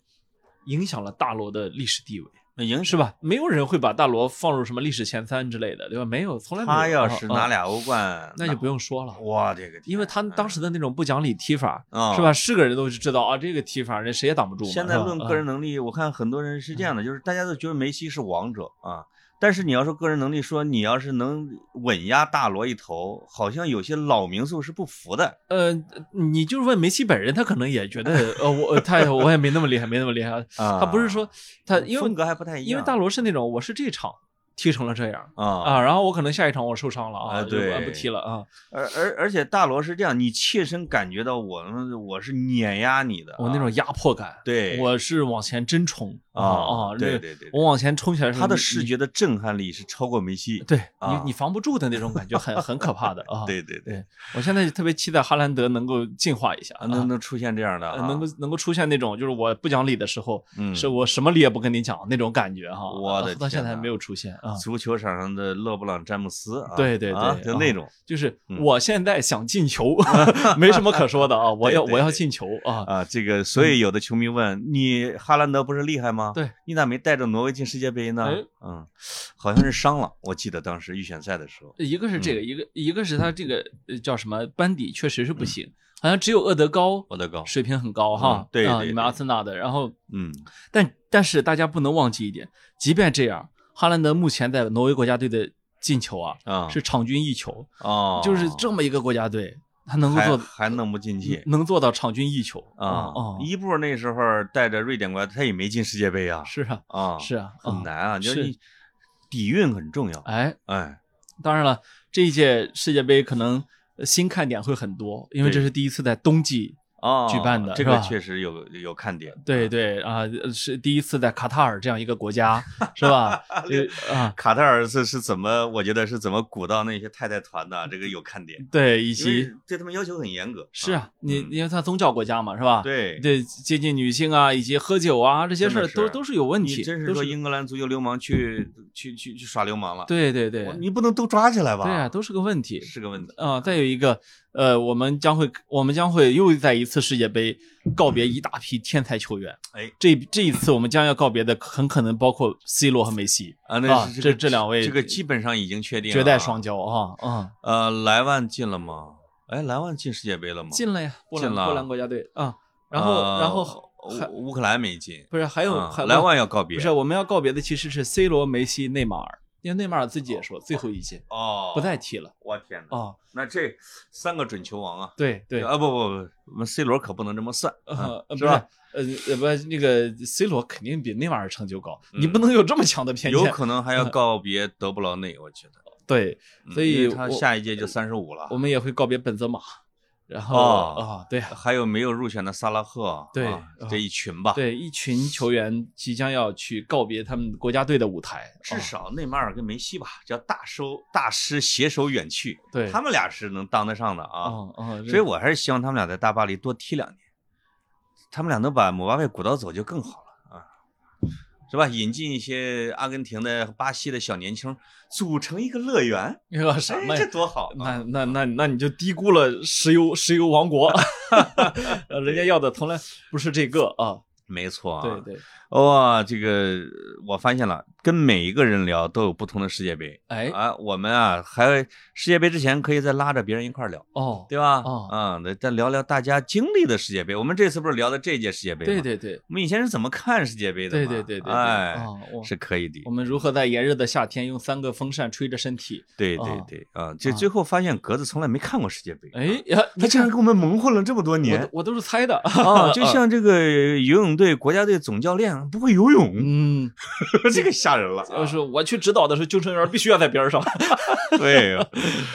影响了大罗的历史地位，影是吧？没有人会把大罗放入什么历史前三之类的，对吧？没有，从来没有。他要是拿俩欧冠，那就不用说了。哇，这个，因为他当时的那种不讲理踢法，是吧？是个人都知道啊，这个踢法人谁也挡不住。现在论个人能力，我看很多人是这样的，就是大家都觉得梅西是王者啊。但是你要说个人能力，说你要是能稳压大罗一头，好像有些老名宿是不服的。呃，你就是问梅西本人，他可能也觉得，呃，我他我也没那么厉害，没那么厉害。[laughs] 他不是说他因为风格还不太一样，因为大罗是那种我是这场。踢成了这样啊啊！然后我可能下一场我受伤了啊，对，不踢了啊。而而而且大罗是这样，你切身感觉到我我是碾压你的，我那种压迫感，对，我是往前真冲啊啊！对对对，我往前冲起来，他的视觉的震撼力是超过梅西，对你你防不住的那种感觉，很很可怕的啊！[laughs] 对对对，我现在特别期待哈兰德能够进化一下，能能出现这样的，能够能够出现那种就是我不讲理的时候，是我什么理也不跟你讲那种感觉哈。我的到现在还没有出现啊，足球场上。的勒布朗詹姆斯啊，对对对，就那种，就是我现在想进球，[laughs] 没什么可说的啊，我要我要进球啊啊！这个，所以有的球迷问你，哈兰德不是厉害吗？对，你咋没带着挪威进世界杯呢？嗯，好像是伤了，我记得当时预选赛的时候，一个是这个，一个一个是他这个叫什么班底确实是不行，好像只有厄德高，厄德高水平很高哈，对啊，你们阿森纳的，然后嗯，但但是大家不能忘记一点，即便这样。哈兰德目前在挪威国家队的进球啊，啊。是场均一球哦，就是这么一个国家队，他能够做还弄不进去，能做到场均一球啊。哦，伊布那时候带着瑞典国家，他也没进世界杯啊，是啊啊是啊，很难啊，就是底蕴很重要，哎哎，当然了，这一届世界杯可能新看点会很多，因为这是第一次在冬季。哦，举办的这个确实有有看点，对对啊，是第一次在卡塔尔这样一个国家，是吧？[laughs] 啊，卡塔尔是是怎么？我觉得是怎么鼓捣那些太太团的？这个有看点，对，以及对他们要求很严格。是啊，你因为他宗教国家嘛，是吧？对对，接近女性啊，以及喝酒啊这些事儿都都是有问题。真是说英格兰足球流氓去去去去耍流氓了？对对对，你不能都抓起来吧？对啊，都是个问题，是个问题啊。再有一个。呃，我们将会，我们将会又在一次世界杯告别一大批天才球员。哎，这这一次我们将要告别的很可能包括 C 罗和梅西啊，那是这这两位，这个基本上已经确定绝代双骄啊啊。呃，莱万进了吗？哎，莱万进世界杯了吗？进了呀，进了波兰国家队啊。然后，然后乌克兰没进，不是还有莱万要告别？不是，我们要告别的其实是 C 罗、梅西、内马尔。因为内马尔自己也说，最后一届哦，不再踢了。我天哪！哦，那这三个准球王啊，对对啊，不不不，我们 C 罗可不能这么算，是吧？呃呃不，那个 C 罗肯定比内马尔成就高，你不能有这么强的偏见。有可能还要 [laughs] 告别德布劳内，我觉得。对，所以他下一届就三十五了。我们也会告别本泽马。然后啊，对，还有没有入选的萨拉赫？对，这一群吧。对，一群球员即将要去告别他们国家队的舞台。至少内马尔跟梅西吧，叫大收大师携手远去。对，他们俩是能当得上的啊。哦哦，所以我还是希望他们俩在大巴黎多踢两年，他们俩能把姆巴佩鼓捣走就更好了。是吧？引进一些阿根廷的、巴西的小年轻，组成一个乐园，你说什么？这多好！那那那那你就低估了石油石油王国，[laughs] [laughs] 人家要的从来不是这个啊。没错，对对。哇，这个我发现了，跟每一个人聊都有不同的世界杯。哎啊，我们啊，还世界杯之前可以再拉着别人一块聊哦，对吧？哦，啊，再聊聊大家经历的世界杯。我们这次不是聊的这届世界杯吗？对对对，我们以前是怎么看世界杯的？对对对对，哎，是可以的。我们如何在炎热的夏天用三个风扇吹着身体？对对对，啊，就最后发现格子从来没看过世界杯。哎呀，他竟然给我们蒙混了这么多年，我都是猜的啊，[laughs] 就像这个游泳队国家队总教练不会游泳。嗯，[laughs] 这个吓人了。[laughs] 就是我去指导的时候，救生员必须要在边上。[laughs] 对，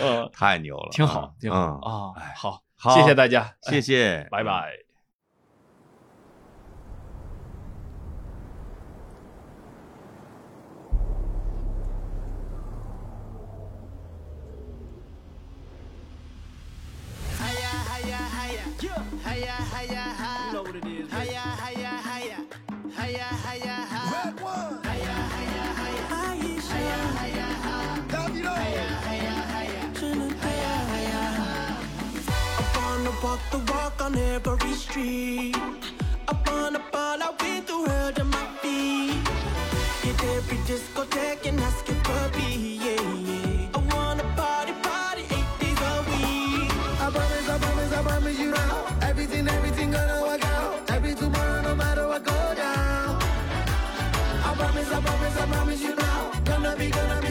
嗯，太牛了，挺好，挺好啊。好，好，谢谢大家，谢谢，拜拜。Walk the walk on every street. Up on a ball, I went the world on my feet. Hit every discotheque and ask your puppy, yeah, yeah. I wanna party, party eight days a week. I promise, I promise, I promise you now. Everything, everything gonna work out. Every tomorrow, no matter what go down. I promise, I promise, I promise you now. Gonna be, gonna be